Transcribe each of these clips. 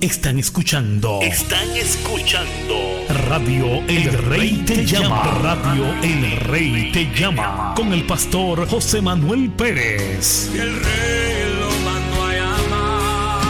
Están escuchando. Están escuchando. Radio El, Rey, te, llama. llama. Radio El Rey te llama. Con el pastor José Manuel Pérez. El Rey.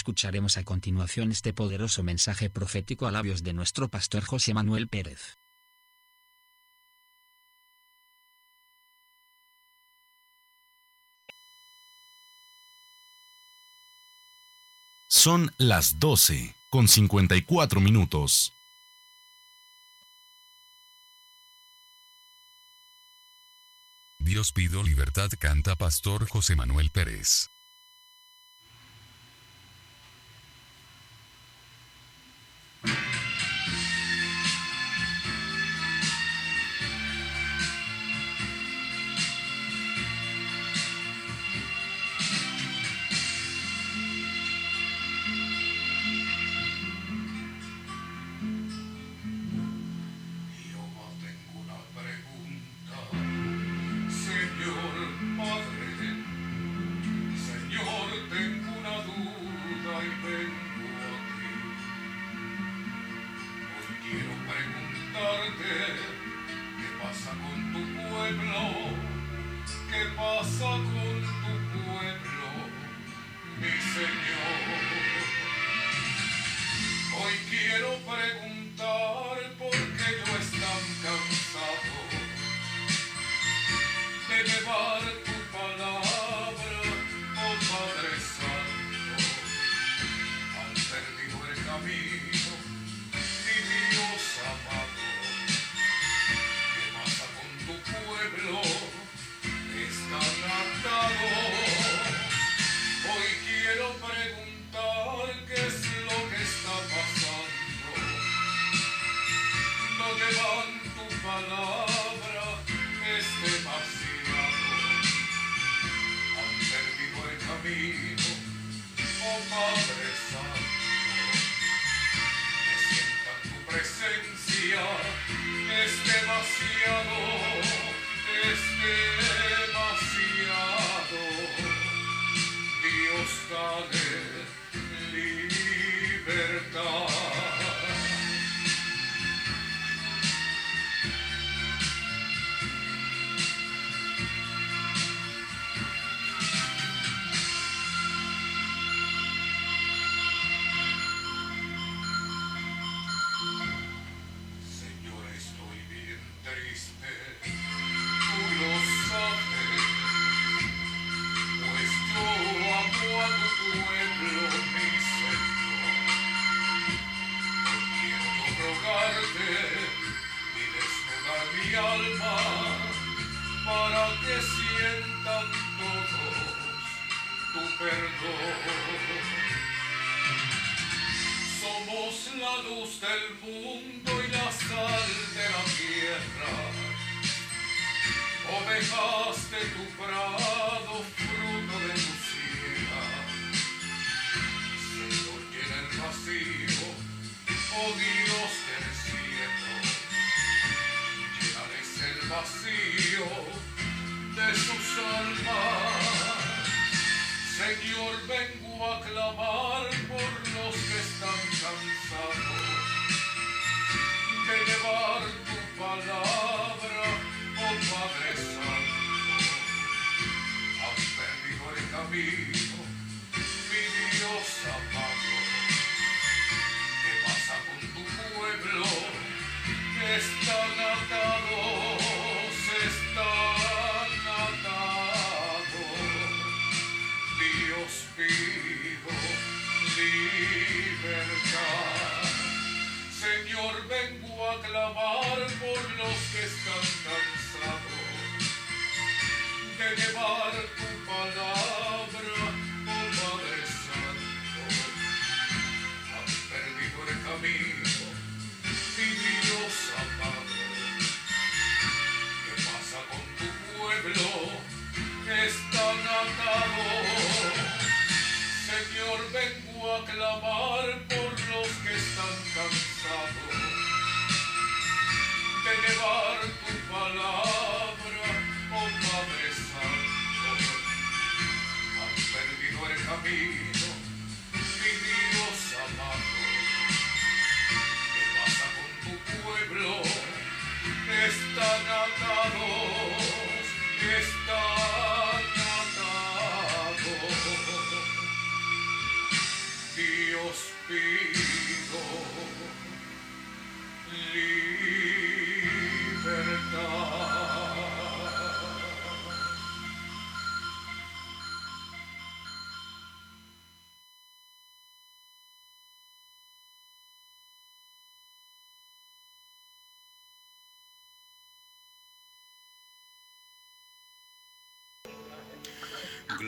Escucharemos a continuación este poderoso mensaje profético a labios de nuestro pastor José Manuel Pérez. Son las 12 con 54 minutos. Dios pido libertad, canta Pastor José Manuel Pérez.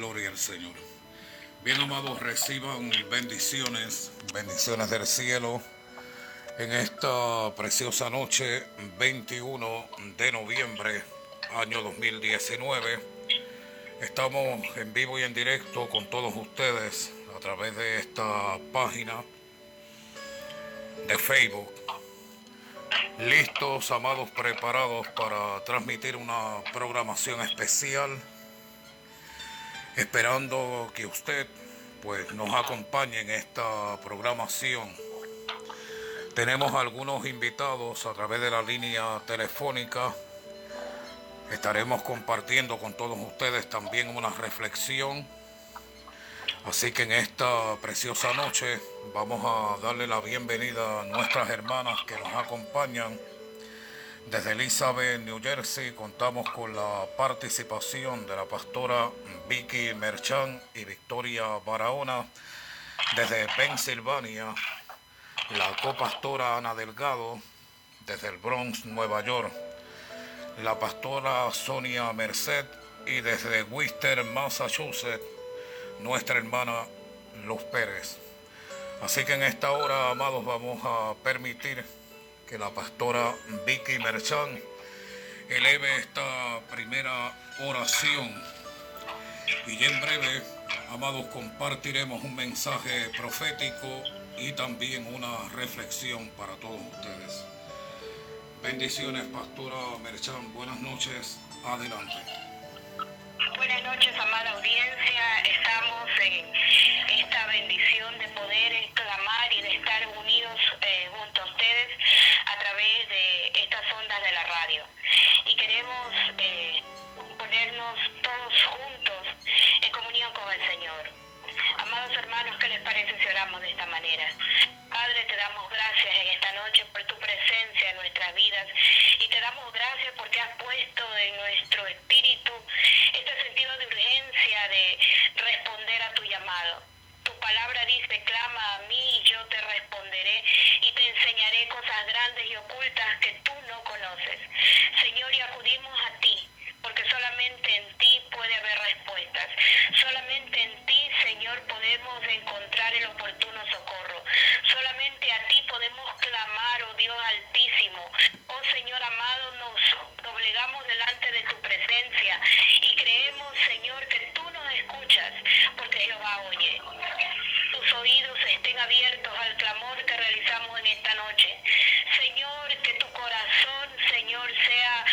Gloria al Señor. Bien amados, reciban bendiciones, bendiciones del cielo en esta preciosa noche, 21 de noviembre, año 2019. Estamos en vivo y en directo con todos ustedes a través de esta página de Facebook. Listos, amados, preparados para transmitir una programación especial esperando que usted pues nos acompañe en esta programación. Tenemos algunos invitados a través de la línea telefónica. Estaremos compartiendo con todos ustedes también una reflexión. Así que en esta preciosa noche vamos a darle la bienvenida a nuestras hermanas que nos acompañan. Desde Elizabeth, New Jersey, contamos con la participación de la pastora Vicky Merchan y Victoria Barahona. Desde Pensilvania, la copastora Ana Delgado. Desde el Bronx, Nueva York, la pastora Sonia Merced. Y desde Worcester, Massachusetts, nuestra hermana Luz Pérez. Así que en esta hora, amados, vamos a permitir que la pastora Vicky Merchan eleve esta primera oración. Y en breve, amados, compartiremos un mensaje profético y también una reflexión para todos ustedes. Bendiciones, pastora Merchan. Buenas noches. Adelante. Buenas noches, amada audiencia. Estamos en esta bendición de poder clamar y de estar unidos eh, junto a ustedes a través de estas ondas de la radio. Y queremos eh, ponernos todos juntos en comunión con el Señor. Amados hermanos, ¿qué les parece si oramos de esta manera? Padre, te damos gracias en esta noche por tu presencia en nuestras vidas y te damos gracias porque has puesto en nuestro espíritu este sentido de urgencia de responder a tu llamado. Tu palabra dice, clama a mí y yo te responderé y te enseñaré cosas grandes y ocultas que tú no conoces. Señor, y acudimos a ti porque solamente en ti puede haber respuestas. Solamente en ti, Señor, podemos encontrar el oportuno socorro. Solamente a ti podemos clamar, oh Dios altísimo. Oh Señor amado, nos doblegamos delante de tu presencia y creemos, Señor, que tú nos escuchas, porque Jehová oye. Oídos estén abiertos al clamor que realizamos en esta noche. Señor, que tu corazón, Señor, sea,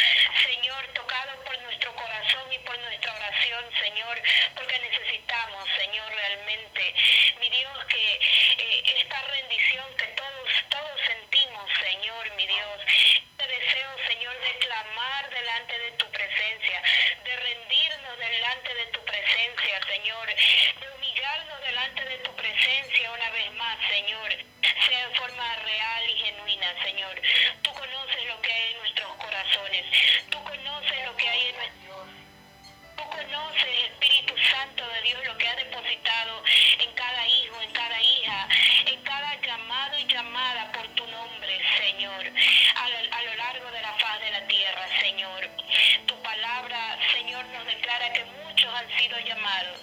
Señor, tocado por nuestro corazón y por nuestra oración, Señor, porque necesitamos, Señor, realmente, mi Dios, que eh, esta rendición que todos, todos sentimos, Señor, mi Dios, este deseo, Señor, de clamar delante de tu presencia, de rendirnos delante de tu presencia, Señor, de delante de tu presencia una vez más, Señor, sea en forma real y genuina, Señor. Tú conoces lo que hay en nuestros corazones, tú conoces lo que hay en nuestros conoces, Espíritu Santo de Dios, lo que ha depositado en cada hijo, en cada hija, en cada llamado y llamada por tu nombre, Señor, a lo, a lo largo de la faz de la tierra, Señor. Tu palabra, Señor, nos declara que han sido llamados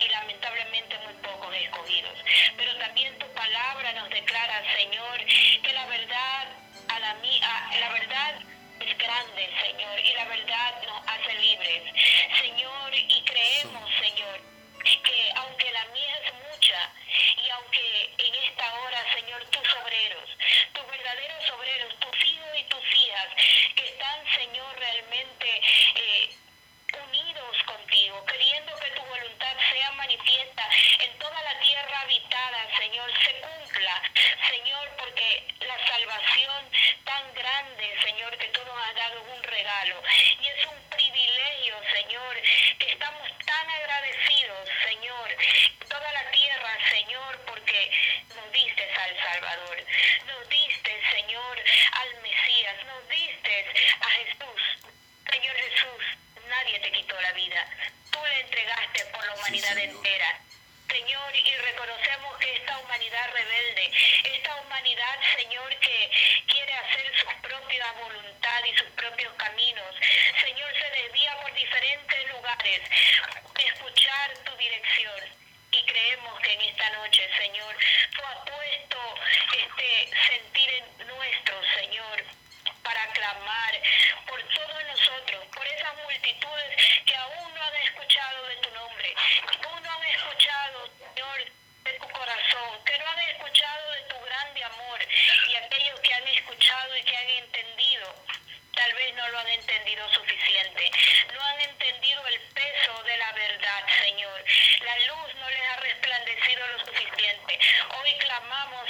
y lamentablemente muy pocos escogidos. Pero también tu palabra nos declara, Señor, que la verdad a la, a, la verdad es grande, Señor, y la verdad nos hace libres. Señor, y creemos, Señor, que aunque la mía es mucha y aunque en esta hora, Señor, tus obreros, tus verdaderos obreros, tus hijos y tus hijas, que están, Señor, realmente eh, unidos contigo, queriendo que tu voluntad sea manifiesta en toda la tierra habitada, Señor, se cumpla, Señor, porque la salvación tan grande, Señor, que tú nos has dado es un regalo y es un privilegio, Señor, que estamos tan agradecidos, Señor, toda la tierra, Señor, porque nos diste al Salvador, nos diste, Señor, al Mesías, nos diste a Jesús. Señor Jesús, nadie te quitó la vida. Tú le entregaste por la humanidad entera. Señor, y reconocemos que esta humanidad rebelde, esta humanidad, Señor, que quiere hacer su propia voluntad y sus propios caminos, Señor, se desvía por diferentes lugares, escuchar tu dirección. Y creemos que en esta noche, Señor, tú has puesto este sentir en nuestro, Señor, para clamar por todos nosotros, por esas multitudes que aún no han escuchado de tu nombre, que aún no han escuchado, Señor, de tu corazón, que no han escuchado de tu grande amor y aquellos que han escuchado y que han entendido tal vez no lo han entendido suficiente. No han entendido el peso de la verdad, Señor. La luz no les ha resplandecido lo suficiente. Hoy clamamos,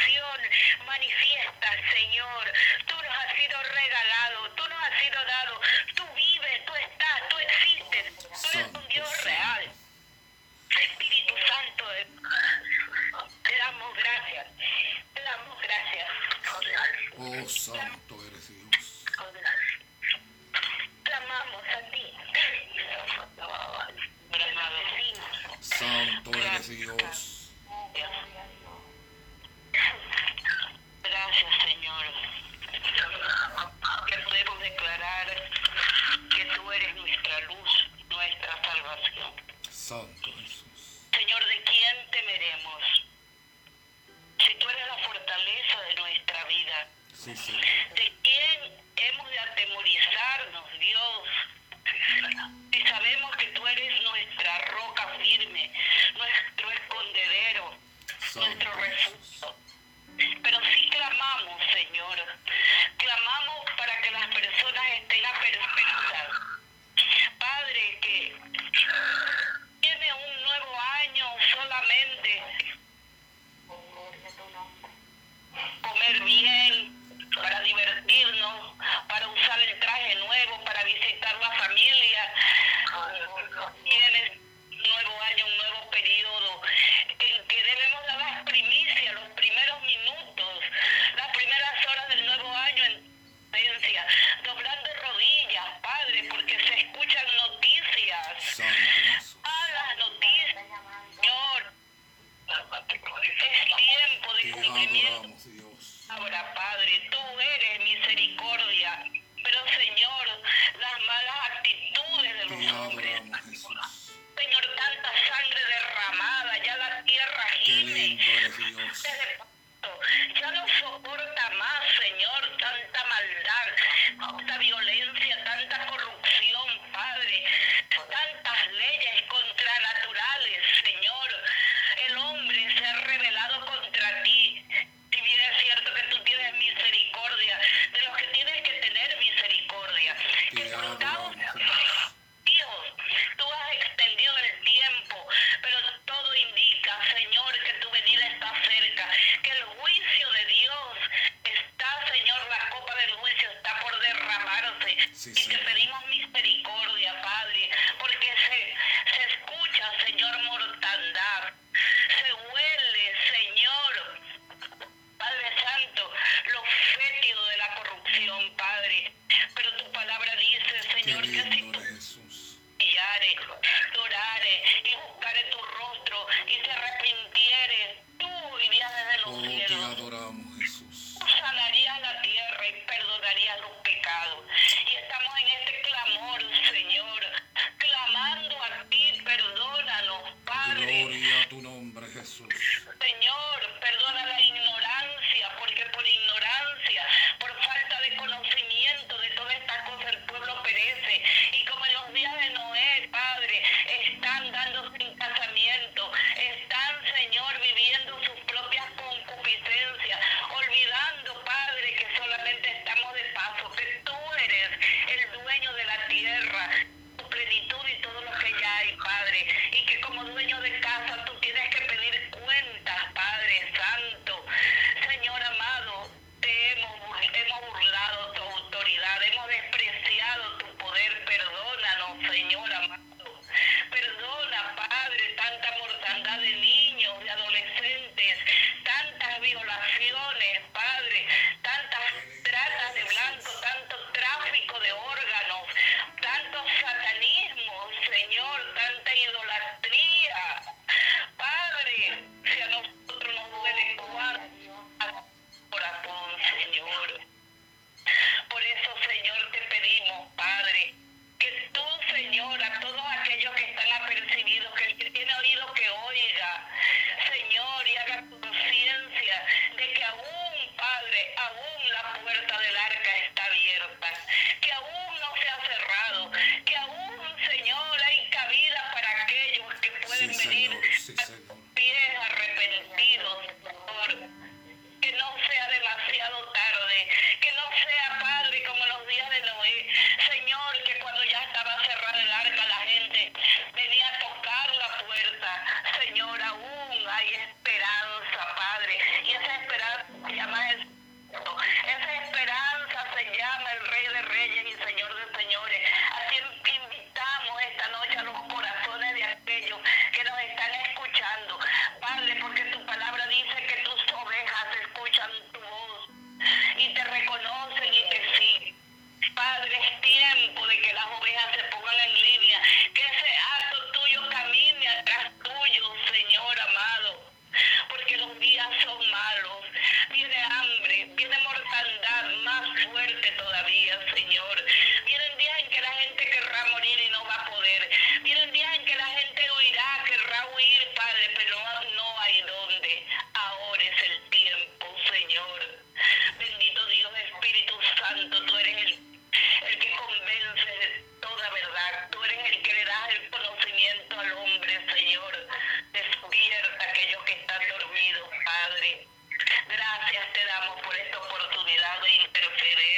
salvación manifiesta, Señor. Tú nos has sido regalado, tú nos has sido dado, tú vives, tú estás, tú existes, tú eres un Dios real. Espíritu Santo, eh. te damos gracias, te damos gracias. Oh, Santo eres Dios. Clamamos a ti. Santo eres Dios. Señor, ¿de quién temeremos? Si tú eres la fortaleza de nuestra vida. Sí, Señor. esta oportunidad de interferir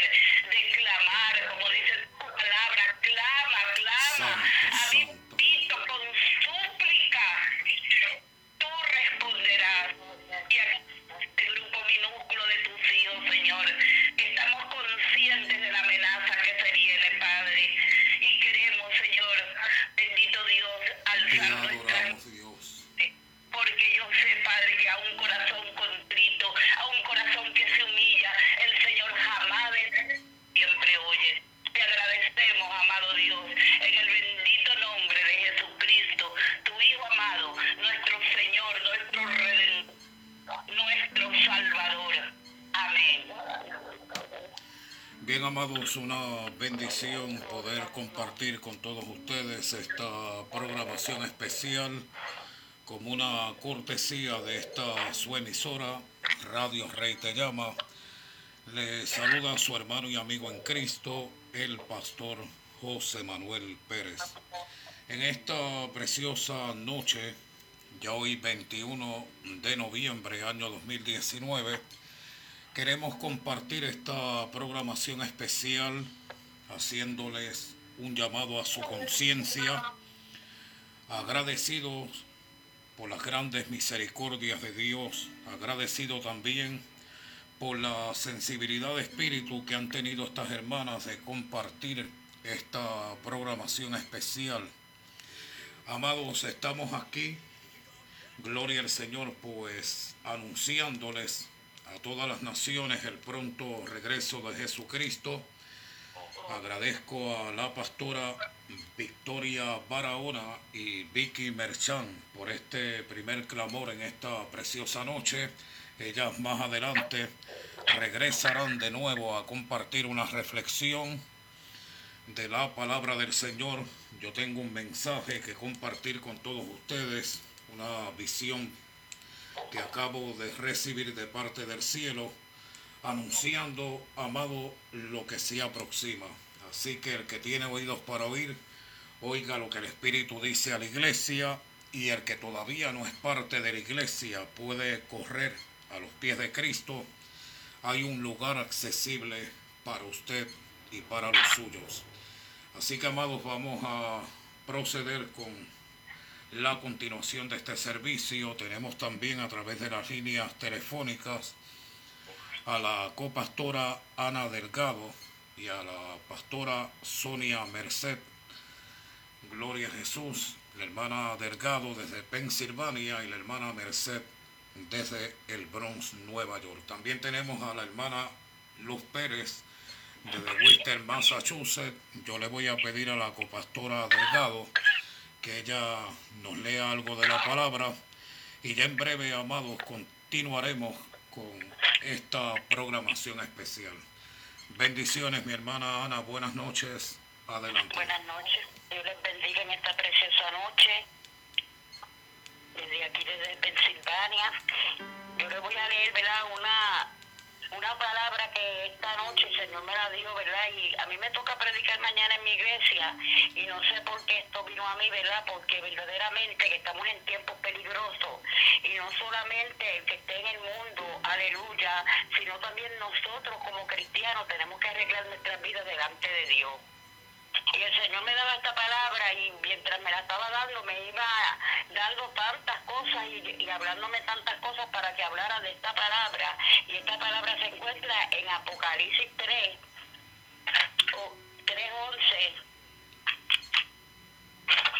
poder compartir con todos ustedes esta programación especial como una cortesía de esta su emisora, Radio Rey Te Llama. Le saluda su hermano y amigo en Cristo, el pastor José Manuel Pérez. En esta preciosa noche, ya hoy 21 de noviembre, año 2019, Queremos compartir esta programación especial haciéndoles un llamado a su conciencia, agradecidos por las grandes misericordias de Dios, agradecido también por la sensibilidad de espíritu que han tenido estas hermanas de compartir esta programación especial. Amados, estamos aquí, gloria al Señor, pues anunciándoles a todas las naciones el pronto regreso de Jesucristo. Agradezco a la pastora Victoria Barahona y Vicky Merchan por este primer clamor en esta preciosa noche. Ellas más adelante regresarán de nuevo a compartir una reflexión de la palabra del Señor. Yo tengo un mensaje que compartir con todos ustedes, una visión que acabo de recibir de parte del cielo, anunciando, amado, lo que se aproxima. Así que el que tiene oídos para oír, oiga lo que el Espíritu dice a la iglesia y el que todavía no es parte de la iglesia puede correr a los pies de Cristo. Hay un lugar accesible para usted y para los suyos. Así que, amados, vamos a proceder con la continuación de este servicio. Tenemos también a través de las líneas telefónicas a la copastora Ana Delgado y a la pastora Sonia Merced. Gloria a Jesús, la hermana Delgado desde Pensilvania y la hermana Merced desde el Bronx, Nueva York. También tenemos a la hermana Luz Pérez desde Worcester, Massachusetts. Yo le voy a pedir a la copastora Delgado que ella nos lea algo de la palabra y ya en breve, amados, continuaremos con esta programación especial. Bendiciones, mi hermana Ana, buenas noches. Adelante. Buenas noches. Dios les bendiga en esta preciosa noche. Desde aquí, desde Pensilvania. Yo le voy a leer, ¿verdad? Una una palabra que esta noche el Señor me la dio, ¿verdad? Y a mí me toca predicar mañana en mi iglesia y no sé por qué esto vino a mí, ¿verdad? Porque verdaderamente estamos en tiempos peligrosos y no solamente el que esté en el mundo, aleluya, sino también nosotros como cristianos tenemos que arreglar nuestras vidas delante de Dios. Y el Señor me daba esta palabra y mientras me la estaba dando me iba dando tantas cosas y, hablándome tantas cosas para que hablara de esta palabra. Y esta palabra se encuentra en Apocalipsis 3, o 3.11.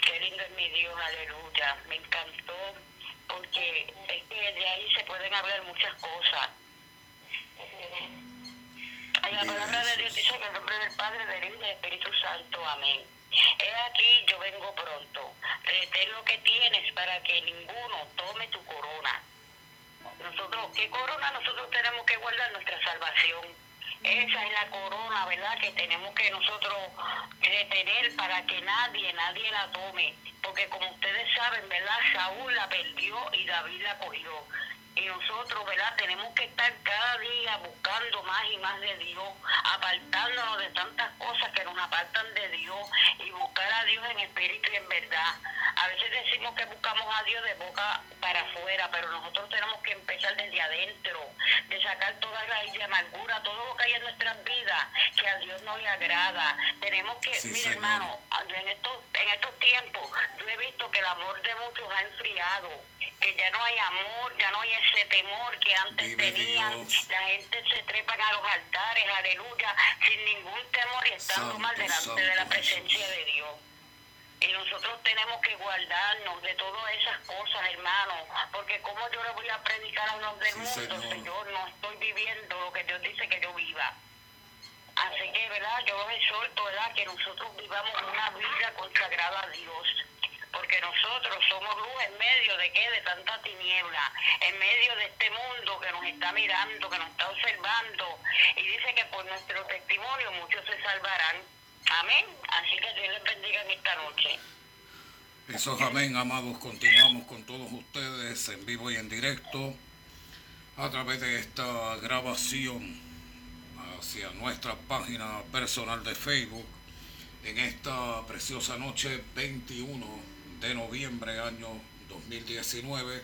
Qué lindo es mi Dios, aleluya. Me encantó porque es que de ahí se pueden hablar muchas cosas. La palabra de Dios dice en el nombre del Padre, del Hijo y del Espíritu Santo. Amén. He aquí, yo vengo pronto. Retén lo que tienes para que ninguno tome tu corona. Nosotros, ¿qué corona? Nosotros tenemos que guardar nuestra salvación. Esa es la corona, ¿verdad? Que tenemos que nosotros retener para que nadie, nadie la tome. Porque como ustedes saben, ¿verdad? Saúl la perdió y David la cogió. Y nosotros, ¿verdad? Tenemos que estar cada día buscando más y más de Dios, apartándonos de tantas cosas que nos apartan de Dios y buscar a Dios en espíritu y en verdad. A veces decimos que buscamos a Dios de boca para afuera, pero nosotros tenemos que empezar desde adentro, de sacar toda raíz de amargura, todo lo que hay en nuestras vidas que a Dios no le agrada. Tenemos que, mi hermano, en estos, en estos tiempos yo he visto que el amor de muchos ha enfriado que ya no hay amor, ya no hay ese temor que antes tenían. La gente se trepa a los altares, aleluya, sin ningún temor y estando mal delante de la presencia de Dios. Y nosotros tenemos que guardarnos de todas esas cosas, hermano, porque como yo le voy a predicar a los del mundo si yo no estoy viviendo lo que Dios dice que yo viva. Así que, ¿verdad? Yo los exhorto, ¿verdad? Que nosotros vivamos una vida consagrada a Dios porque nosotros somos luz en medio de qué, de tanta tiniebla, en medio de este mundo que nos está mirando, que nos está observando, y dice que por nuestro testimonio muchos se salvarán. Amén. Así que Dios les bendiga en esta noche. Eso es amén, amados. Continuamos con todos ustedes en vivo y en directo a través de esta grabación hacia nuestra página personal de Facebook en esta preciosa noche 21 de noviembre año 2019.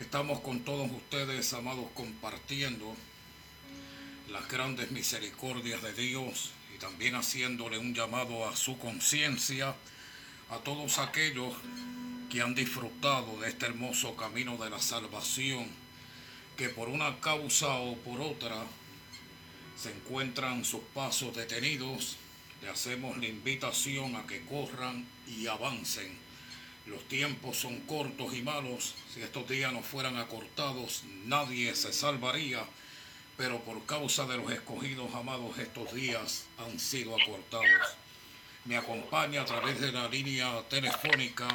Estamos con todos ustedes, amados, compartiendo las grandes misericordias de Dios y también haciéndole un llamado a su conciencia a todos aquellos que han disfrutado de este hermoso camino de la salvación, que por una causa o por otra se encuentran sus pasos detenidos, le hacemos la invitación a que corran y avancen. Los tiempos son cortos y malos. Si estos días no fueran acortados, nadie se salvaría. Pero por causa de los escogidos amados, estos días han sido acortados me acompaña a través de la línea telefónica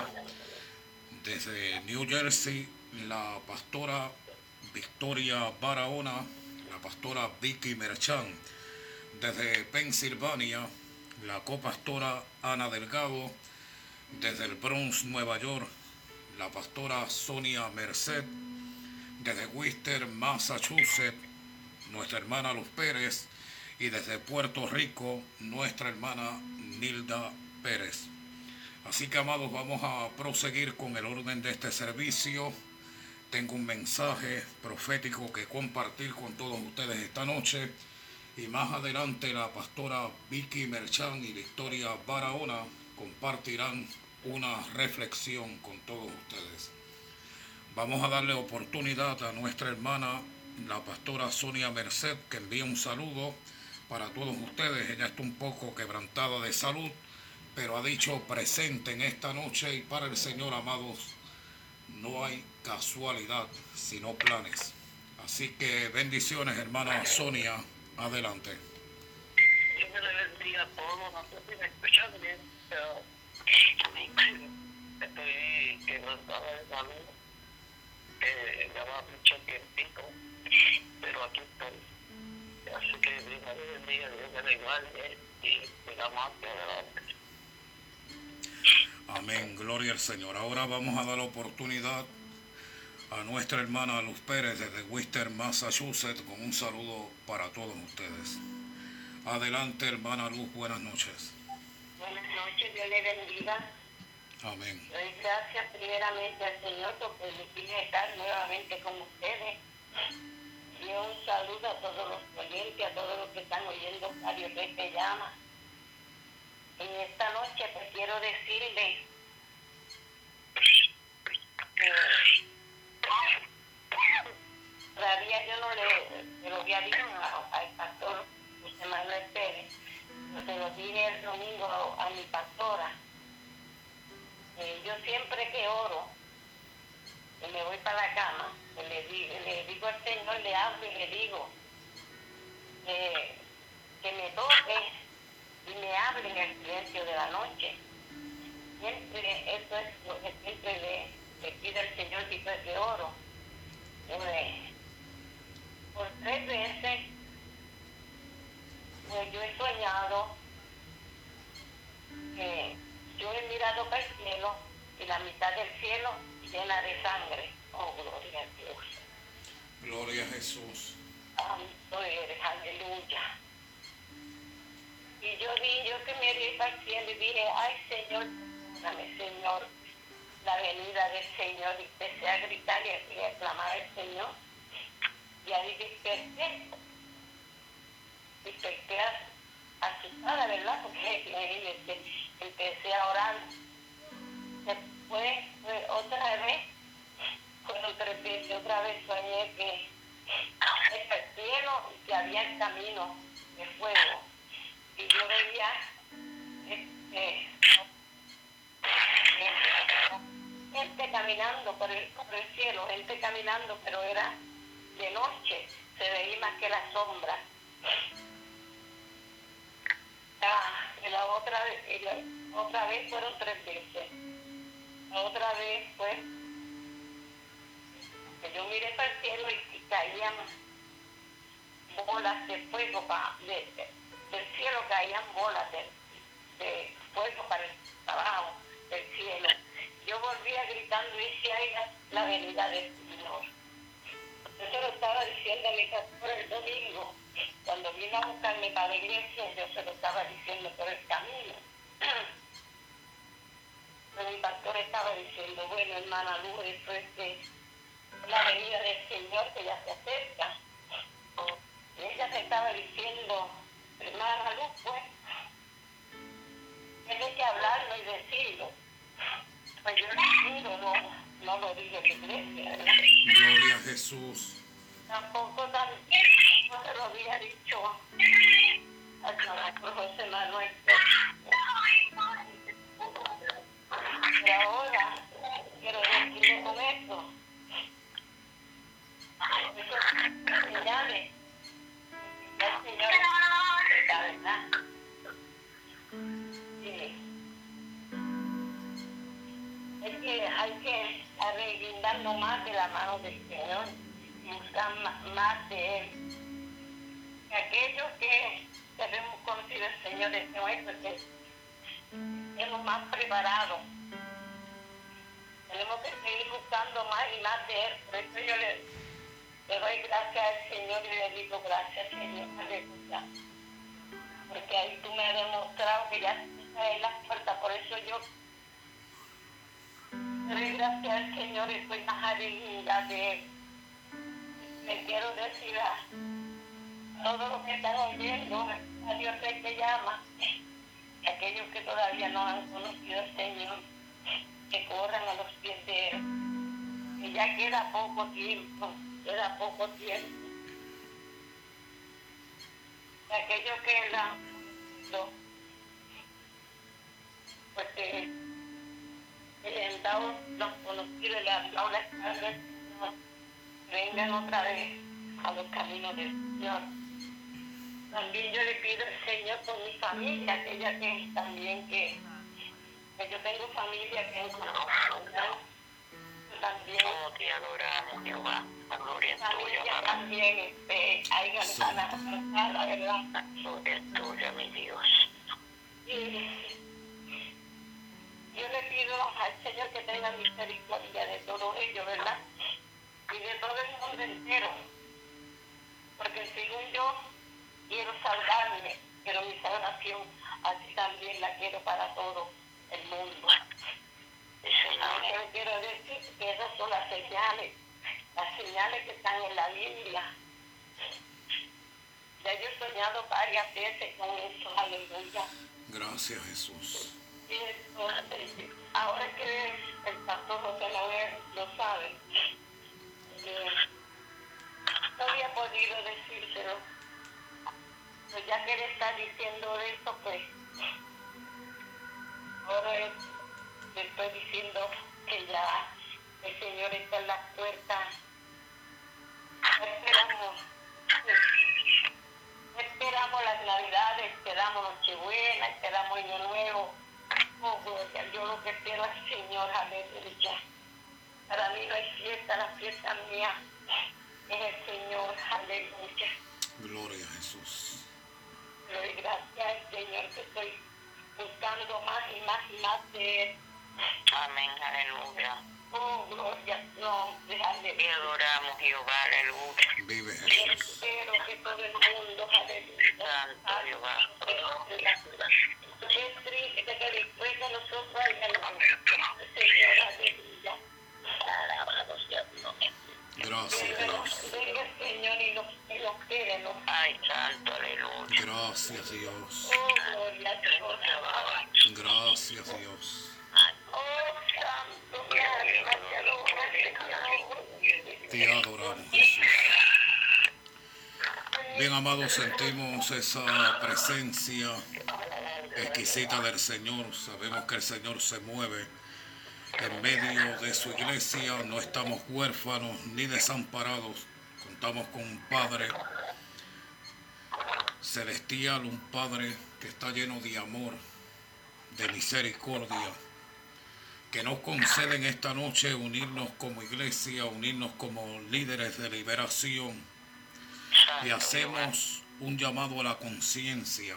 desde New Jersey la pastora Victoria Barahona, la pastora Vicky Merchan, desde Pensilvania la copastora Ana Delgado, desde el Bronx, Nueva York, la pastora Sonia Merced, desde Worcester, Massachusetts, nuestra hermana Luz Pérez, y desde Puerto Rico, nuestra hermana Nilda Pérez. Así que amados, vamos a proseguir con el orden de este servicio. Tengo un mensaje profético que compartir con todos ustedes esta noche. Y más adelante la pastora Vicky Merchan y Victoria Barahona compartirán una reflexión con todos ustedes. Vamos a darle oportunidad a nuestra hermana, la pastora Sonia Merced, que envía un saludo para todos ustedes. Ella está un poco quebrantada de salud, pero ha dicho presente en esta noche y para el Señor, amados, no hay casualidad, sino planes. Así que bendiciones, hermana Sonia. Adelante. Dios me bendiga a todos. No sé si me escuchan bien, pero estoy quebrantada de salud. Eh, lleva mucho tiempito, pero aquí estoy. Así que Dios me bendiga, Dios me regale y sigamos hacia adelante. Amén, gloria al Señor. Ahora vamos a dar la oportunidad a nuestra hermana Luz Pérez desde Worcester, Massachusetts, con un saludo para todos ustedes. Adelante, hermana Luz, buenas noches. Buenas noches, Dios le bendiga. Amén. Doy gracias primeramente al Señor por permitirme estar nuevamente con ustedes. Y un saludo a todos los oyentes, a todos los que están oyendo Radio Rey Te Llama. En esta noche pues quiero decirles que todavía yo no le, se lo había dicho al pastor José Manuel Pérez, pero se lo dije el domingo a, mi pastora. Eh, yo siempre que oro, que me voy para la cama, que le, le digo al Señor, le hablo y le digo eh, que me toque y me hable en el silencio de la noche. Cielo y, caían bolas de fuego pa- de- de- del cielo caían bolas de, de fuego para el abajo del cielo. Yo volvía gritando y decía "Ay, la- venida del Señor yo lo estaba diciendo a mi pastor el domingo cuando vino a buscarme para la iglesia yo se lo estaba diciendo por el camino. Pero mi pastor estaba diciendo, bueno, hermana Luz, eso es el Señor es nuestro, es lo más preparado. Tenemos que seguir buscando más y más de Él. Por eso yo le, doy gracias al Señor y le digo gracias, Señor. Aleluya. Porque ahí tú me has demostrado que ya en la puerta. Por eso yo doy gracias al Señor y estoy más alegría de Él. Le quiero decir a todos los que están oyendo, a Dios Rey te llama, y aquellos que todavía no han conocido al Señor, que corran a los pies de Él, que ya queda poco tiempo, queda poco tiempo. Y aquellos que la, lo, que, que le han dado los conocidos, le la espalda vengan otra vez a los caminos del Señor. También yo le pido al Señor por mi familia, aquella que también que, que yo tengo familia que en también Oh, te adoramos, Jehová. La gloria es tuya, Padre. también este, hay ganas la verdad. La gloria es tuya, mi Dios. Y yo le pido al Señor que tenga misericordia de todos ellos, ¿verdad? Y de todo el mundo entero. Porque según yo quiero salvarme, pero mi salvación así también la quiero para todo el mundo. Yo quiero decir que esas son las señales, las señales que están en la Biblia. Ya yo he soñado varias veces con eso, aleluya. Gracias Jesús. Y entonces, ahora que el pastor José Manuel lo sabe, eh, no había podido decírselo. Pues ya que él está diciendo esto, pues ahora es- le estoy diciendo que ya el Señor está en las puertas. Esperamos, esperamos las navidades, esperamos Nochebuena, esperamos Año Nuevo. Oh, gloria, yo lo que quiero al Señor, aleluya. Para mí no hay fiesta, la fiesta mía es el Señor, aleluya. Gloria a Jesús. Doy gracias al Señor que estoy buscando más y más y más de Él. Amén, aleluya. Oh, gloria nombre, Te aleluya. adoramos, Jehová, aleluya. Vive Y Jesús. espero que todo el mundo, aleluya. Santo Jehová. Es triste que después de nosotros hayamos Señor, aleluya. Alabado sea tu Gracias aleluya. Gracias Dios. Gracias Dios. Te adoramos Jesús. Bien amados, sentimos esa presencia exquisita del Señor. Sabemos que el Señor se mueve en medio de su iglesia. No estamos huérfanos ni desamparados. Contamos con un Padre celestial, un Padre que está lleno de amor, de misericordia, que nos conceden esta noche unirnos como iglesia, unirnos como líderes de liberación y hacemos un llamado a la conciencia,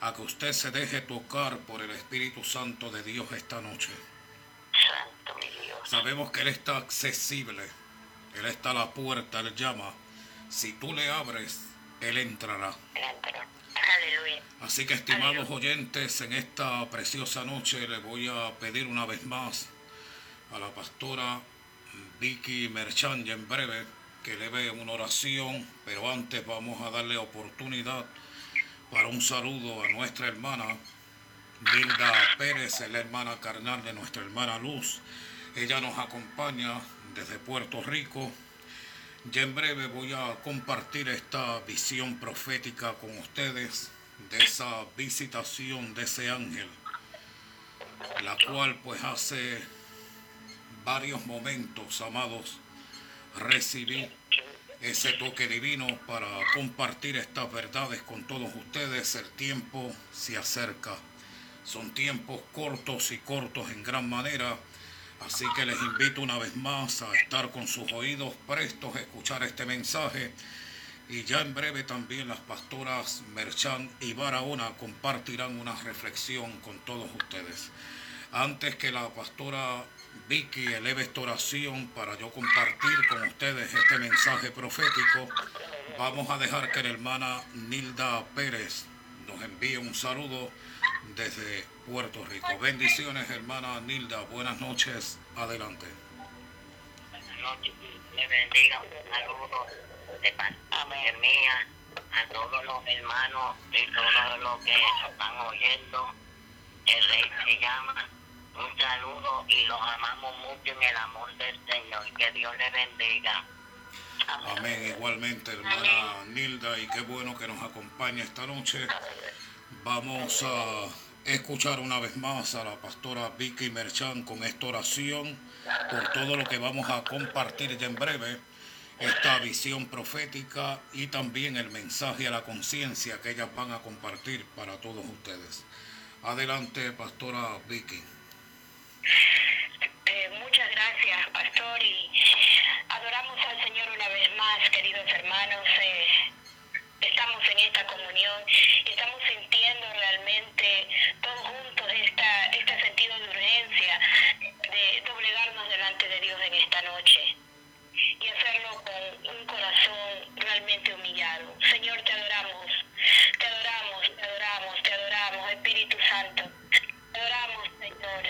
a que usted se deje tocar por el Espíritu Santo de Dios esta noche. Santo mi Dios. Sabemos que Él está accesible, Él está a la puerta, Él llama. Si tú le abres, Él entrará. Entra. Aleluya. Así que estimados oyentes, en esta preciosa noche le voy a pedir una vez más a la pastora Vicky Merchan y en breve que eleve una oración, pero antes vamos a darle oportunidad para un saludo a nuestra hermana Hilda Pérez, la hermana carnal de nuestra hermana Luz. Ella nos acompaña desde Puerto Rico. Ya en breve voy a compartir esta visión profética con ustedes de esa visitación de ese ángel, la cual pues hace varios momentos, amados, recibí ese toque divino para compartir estas verdades con todos ustedes. El tiempo se acerca. Son tiempos cortos y cortos en gran manera. Así que les invito una vez más a estar con sus oídos prestos a escuchar este mensaje. Y ya en breve también las pastoras Merchan y Barahona compartirán una reflexión con todos ustedes. Antes que la pastora Vicky eleve esta oración para yo compartir con ustedes este mensaje profético, vamos a dejar que la hermana Nilda Pérez nos envíe un saludo desde Puerto Rico. Bendiciones, hermana Nilda. Buenas noches. Adelante. Buenas noches. Me bendiga un saludo de parte mía a todos los hermanos y todos los que están oyendo. El rey se llama. Un saludo y los amamos mucho en el amor del Señor. Que Dios les bendiga. Amén. Igualmente, hermana Nilda, y qué bueno que nos acompaña esta noche. Vamos a escuchar una vez más a la pastora Vicky Merchan con esta oración por todo lo que vamos a compartir ya en breve, esta visión profética y también el mensaje a la conciencia que ellas van a compartir para todos ustedes. Adelante, pastora Vicky. Eh, muchas gracias, pastor, y adoramos al Señor una vez más, queridos hermanos. Eh, estamos en esta comunión estamos sintiendo realmente todos juntos esta, este sentido de urgencia de doblegarnos delante de Dios en esta noche y hacerlo con un corazón realmente humillado. Señor, te adoramos, te adoramos, te adoramos, te adoramos, Espíritu Santo. Te adoramos, Señor.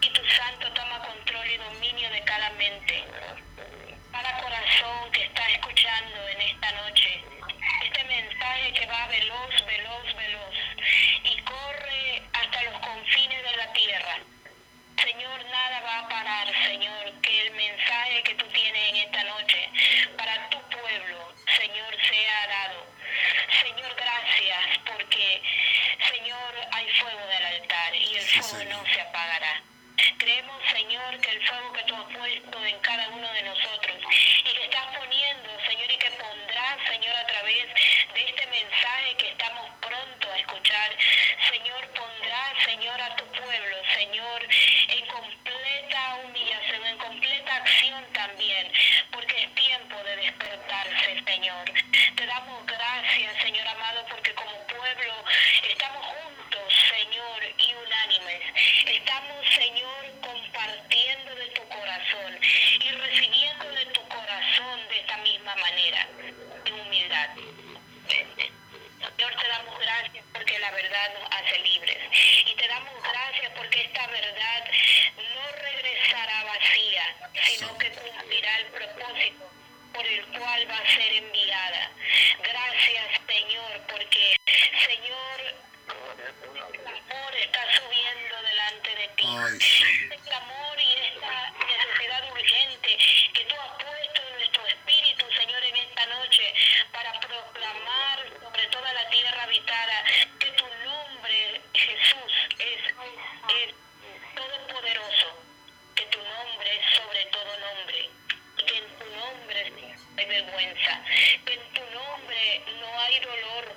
Espíritu Santo toma control y dominio de cada mente, cada corazón que está escuchando en esta noche este mensaje que va veloz, veloz, veloz y corre hasta los confines de la tierra. Señor, nada va a parar, Señor, que el mensaje que tú tienes en esta noche para tu pueblo, Señor, sea dado. Señor, gracias porque, Señor, hay fuego del altar y el fuego no se apagará. Creemos, Señor, que el fuego que tú has puesto en cada uno de nosotros y que estás poniendo, Señor, y que pondrás, Señor, a través de este mensaje que estamos pronto a escuchar, Señor, pondrás, Señor, a tu pueblo, Señor, en completa humillación, en completa acción también, porque es tiempo de despertarse, Señor. Te damos gracias, Señor amado, porque como pueblo estamos juntos, Señor, y unánimes. Estamos, Señor, compartiendo de tu corazón y recibiendo de tu corazón de esta misma manera, en humildad. Señor, te damos gracias porque la verdad nos hace libres. Y te damos gracias porque esta verdad no regresará vacía, sino que cumplirá el propósito por el cual va a ser enviada. Gracias, Señor, porque, Señor, amor está subiendo delante de ti. Ay, sí. Este amor y esta necesidad urgente que tú has puesto en nuestro espíritu, Señor, en esta noche, para proclamar sobre toda la tierra habitada que tu nombre, Jesús, es, es todopoderoso, que tu nombre es sobre todo nombre, y que en tu nombre no hay vergüenza, que en tu nombre no hay dolor,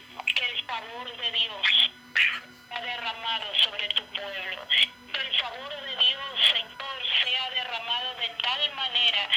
que el favor de Dios ha derramado sobre tu pueblo. Que el favor de Dios, Señor, sea derramado de tal manera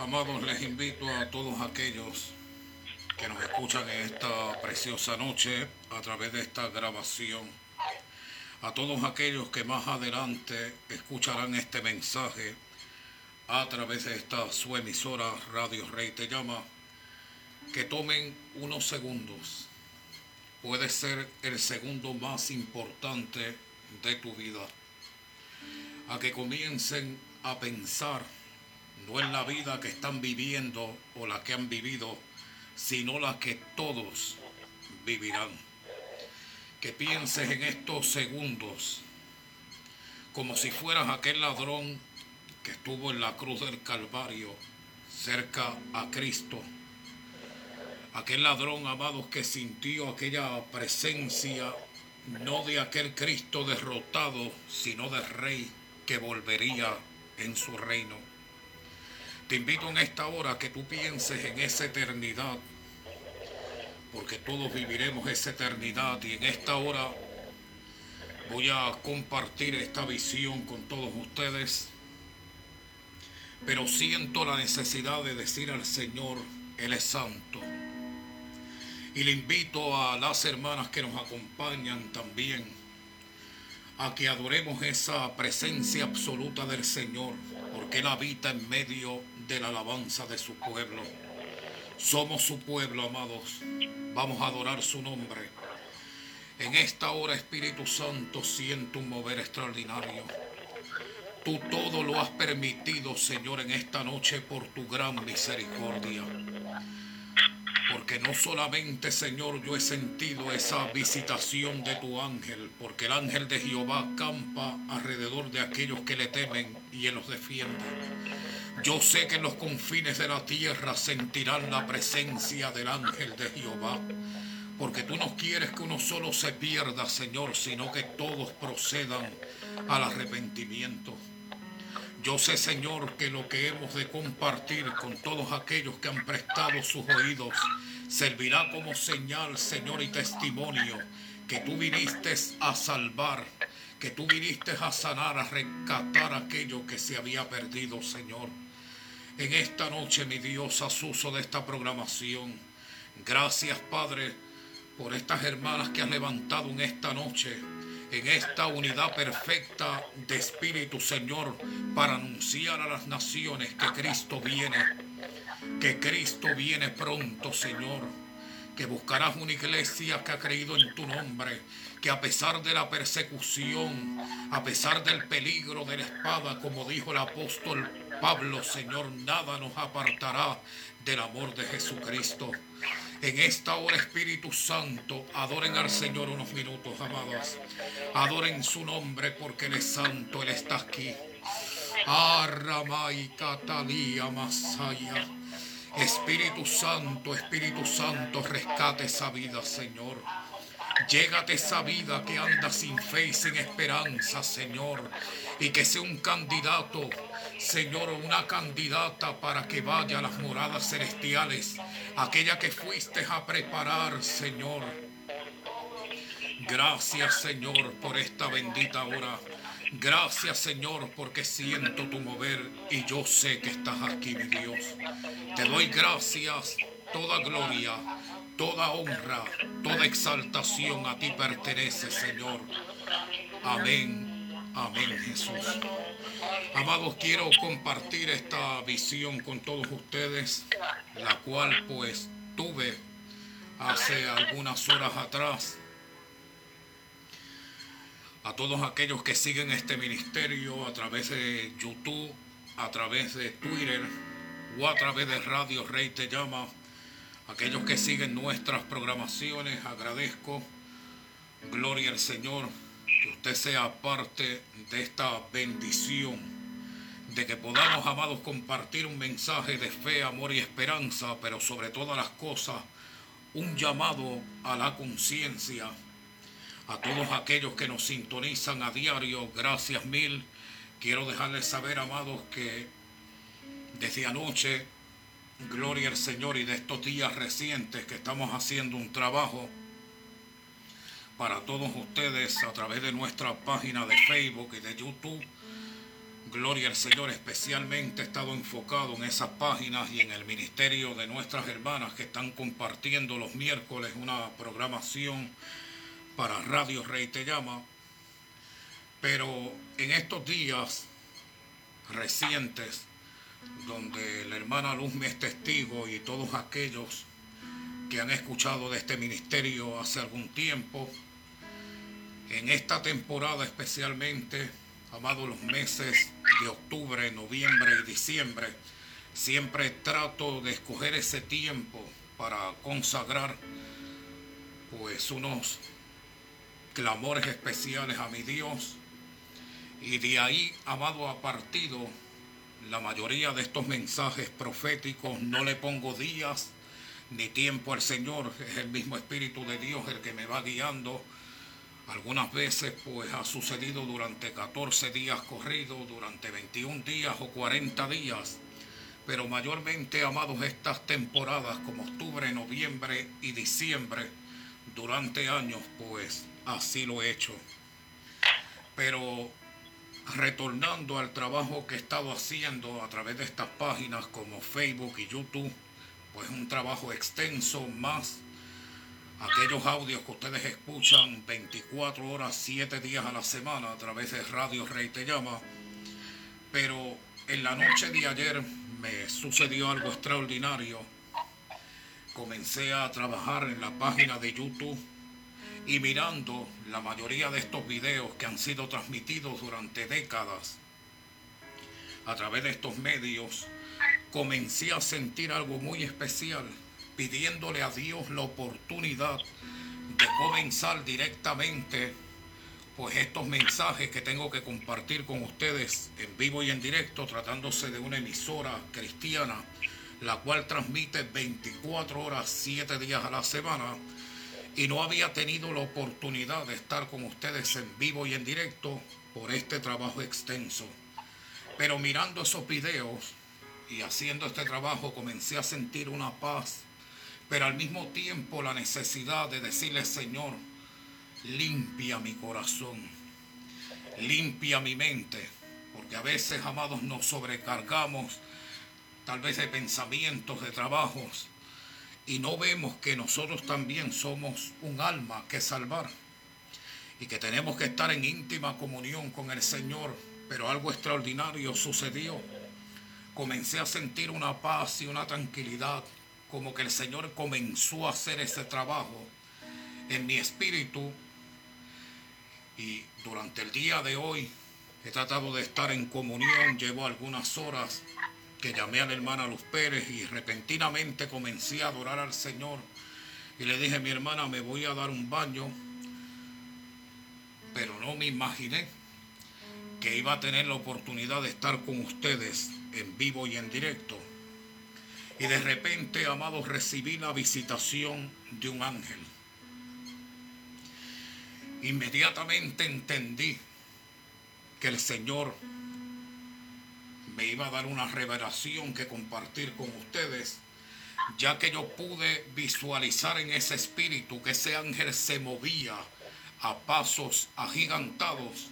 Amados, les invito a todos aquellos que nos escuchan en esta preciosa noche a través de esta grabación, a todos aquellos que más adelante escucharán este mensaje a través de esta su emisora Radio Rey Te Llama, que tomen unos segundos. Puede ser el segundo más importante de tu vida. A que comiencen a pensar no en la vida que están viviendo o la que han vivido, sino la que todos vivirán. Que pienses en estos segundos como si fueras aquel ladrón que estuvo en la cruz del Calvario cerca a Cristo. Aquel ladrón, amado que sintió aquella presencia no de aquel Cristo derrotado, sino del Rey que volvería en su reino. Te invito en esta hora a que tú pienses en esa eternidad, porque todos viviremos esa eternidad y en esta hora voy a compartir esta visión con todos ustedes, pero siento la necesidad de decir al Señor, Él es santo. Y le invito a las hermanas que nos acompañan también a que adoremos esa presencia absoluta del Señor porque Él habita en medio de la alabanza de su pueblo. Somos su pueblo, amados. Vamos a adorar su nombre. En esta hora, Espíritu Santo, siento un mover extraordinario. Tú todo lo has permitido, Señor, en esta noche por tu gran misericordia. Porque no solamente, Señor, yo he sentido esa visitación de tu ángel, porque el ángel de Jehová campa alrededor de aquellos que le temen y él los defiende. Yo sé que en los confines de la tierra sentirán la presencia del ángel de Jehová, porque tú no quieres que uno solo se pierda, Señor, sino que todos procedan al arrepentimiento. Yo sé, Señor, que lo que hemos de compartir con todos aquellos que han prestado sus oídos servirá como señal, Señor, y testimonio que tú viniste a salvar, que tú viniste a sanar, a rescatar aquello que se había perdido, Señor. En esta noche, mi Dios, haz uso de esta programación. Gracias, Padre, por estas hermanas que han levantado en esta noche en esta unidad perfecta de espíritu, Señor, para anunciar a las naciones que Cristo viene, que Cristo viene pronto, Señor, que buscarás una iglesia que ha creído en tu nombre, que a pesar de la persecución, a pesar del peligro de la espada, como dijo el apóstol Pablo, Señor, nada nos apartará del amor de Jesucristo. En esta hora, Espíritu Santo, adoren al Señor unos minutos, amados. Adoren su nombre porque Él es santo, Él está aquí. Arramay Catalía Masaya. Espíritu Santo, Espíritu Santo, rescate esa vida, Señor. Llégate esa vida que anda sin fe y sin esperanza, Señor. Y que sea un candidato, Señor, una candidata para que vaya a las moradas celestiales. Aquella que fuiste a preparar, Señor. Gracias, Señor, por esta bendita hora. Gracias, Señor, porque siento tu mover y yo sé que estás aquí, mi Dios. Te doy gracias, toda gloria Toda honra, toda exaltación a ti pertenece, Señor. Amén, amén, Jesús. Amados, quiero compartir esta visión con todos ustedes, la cual pues tuve hace algunas horas atrás. A todos aquellos que siguen este ministerio a través de YouTube, a través de Twitter o a través de Radio Rey Te Llama, Aquellos que siguen nuestras programaciones, agradezco. Gloria al Señor, que usted sea parte de esta bendición, de que podamos, amados, compartir un mensaje de fe, amor y esperanza, pero sobre todas las cosas, un llamado a la conciencia. A todos aquellos que nos sintonizan a diario, gracias mil. Quiero dejarles saber, amados, que desde anoche Gloria al Señor y de estos días recientes que estamos haciendo un trabajo para todos ustedes a través de nuestra página de Facebook y de YouTube. Gloria al Señor, especialmente estado enfocado en esas páginas y en el ministerio de nuestras hermanas que están compartiendo los miércoles una programación para Radio Rey Te Llama. Pero en estos días recientes donde la hermana Luz me es testigo y todos aquellos que han escuchado de este ministerio hace algún tiempo. En esta temporada especialmente, amados los meses de octubre, noviembre y diciembre, siempre trato de escoger ese tiempo para consagrar pues unos clamores especiales a mi Dios. Y de ahí, amado, a partido la mayoría de estos mensajes proféticos no le pongo días ni tiempo al Señor, es el mismo Espíritu de Dios el que me va guiando. Algunas veces pues ha sucedido durante 14 días corridos, durante 21 días o 40 días, pero mayormente, amados, estas temporadas como octubre, noviembre y diciembre, durante años pues así lo he hecho. Pero retornando al trabajo que he estado haciendo a través de estas páginas como Facebook y YouTube, pues un trabajo extenso más aquellos audios que ustedes escuchan 24 horas, 7 días a la semana a través de Radio Rey Te Llama. Pero en la noche de ayer me sucedió algo extraordinario. Comencé a trabajar en la página de YouTube y mirando la mayoría de estos videos que han sido transmitidos durante décadas a través de estos medios, comencé a sentir algo muy especial, pidiéndole a Dios la oportunidad de comenzar directamente pues estos mensajes que tengo que compartir con ustedes en vivo y en directo, tratándose de una emisora cristiana, la cual transmite 24 horas, 7 días a la semana, y no había tenido la oportunidad de estar con ustedes en vivo y en directo por este trabajo extenso. Pero mirando esos videos y haciendo este trabajo comencé a sentir una paz, pero al mismo tiempo la necesidad de decirle, Señor, limpia mi corazón, limpia mi mente, porque a veces, amados, nos sobrecargamos tal vez de pensamientos, de trabajos, y no vemos que nosotros también somos un alma que salvar y que tenemos que estar en íntima comunión con el Señor, pero algo extraordinario sucedió. Comencé a sentir una paz y una tranquilidad, como que el Señor comenzó a hacer ese trabajo en mi espíritu y durante el día de hoy he tratado de estar en comunión, llevo algunas horas que llamé a la hermana Luz Pérez y repentinamente comencé a adorar al Señor. Y le dije, mi hermana, me voy a dar un baño, pero no me imaginé que iba a tener la oportunidad de estar con ustedes en vivo y en directo. Y de repente, amados, recibí la visitación de un ángel. Inmediatamente entendí que el Señor me iba a dar una revelación que compartir con ustedes, ya que yo pude visualizar en ese espíritu que ese ángel se movía a pasos agigantados,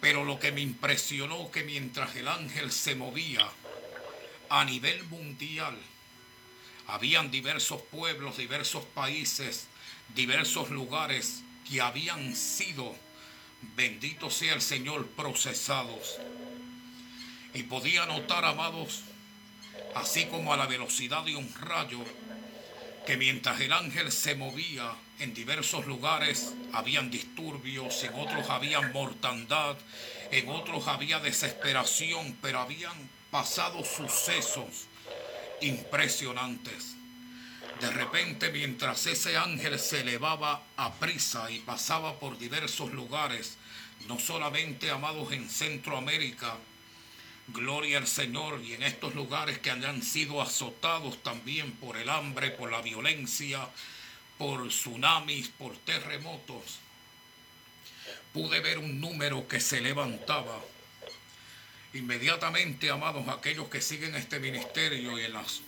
pero lo que me impresionó que mientras el ángel se movía a nivel mundial, habían diversos pueblos, diversos países, diversos lugares que habían sido, bendito sea el Señor, procesados. Y podía notar, amados, así como a la velocidad de un rayo, que mientras el ángel se movía en diversos lugares, habían disturbios, en otros había mortandad, en otros había desesperación, pero habían pasado sucesos impresionantes. De repente, mientras ese ángel se elevaba a prisa y pasaba por diversos lugares, no solamente amados en Centroamérica, gloria al Señor, y en estos lugares que han sido azotados también por el hambre, por la violencia, por tsunamis, por terremotos, pude ver un número que se levantaba. Inmediatamente, amados, aquellos que siguen este ministerio y en las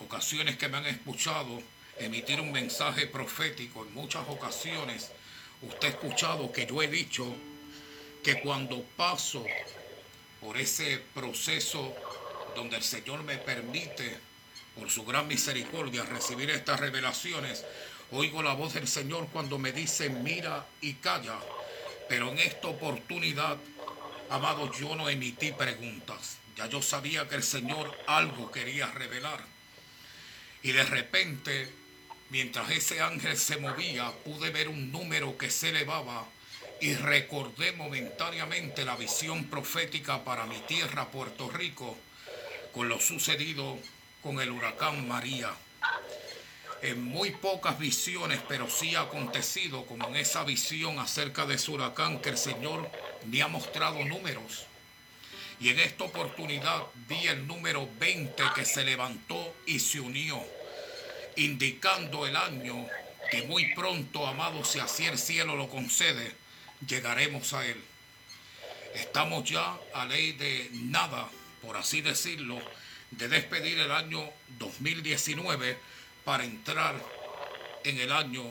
ocasiones que me han escuchado emitir un mensaje profético, en muchas ocasiones usted ha escuchado que yo he dicho que cuando paso por ese proceso donde el Señor me permite, por su gran misericordia, recibir estas revelaciones, oigo la voz del Señor cuando me dice, mira y calla. Pero en esta oportunidad, amado, yo no emití preguntas. Ya yo sabía que el Señor algo quería revelar. Y de repente, mientras ese ángel se movía, pude ver un número que se elevaba y recordé momentáneamente la visión profética para mi tierra, Puerto Rico, con lo sucedido con el huracán María. En muy pocas visiones, pero sí ha acontecido, como en esa visión acerca de ese huracán, que el Señor me ha mostrado números. Y en esta oportunidad vi el número 20 que se levantó y se unió, indicando el año que muy pronto, amados, si así el cielo lo concede, llegaremos a él. Estamos ya a ley de nada, por así decirlo, de despedir el año 2019 para entrar en el año,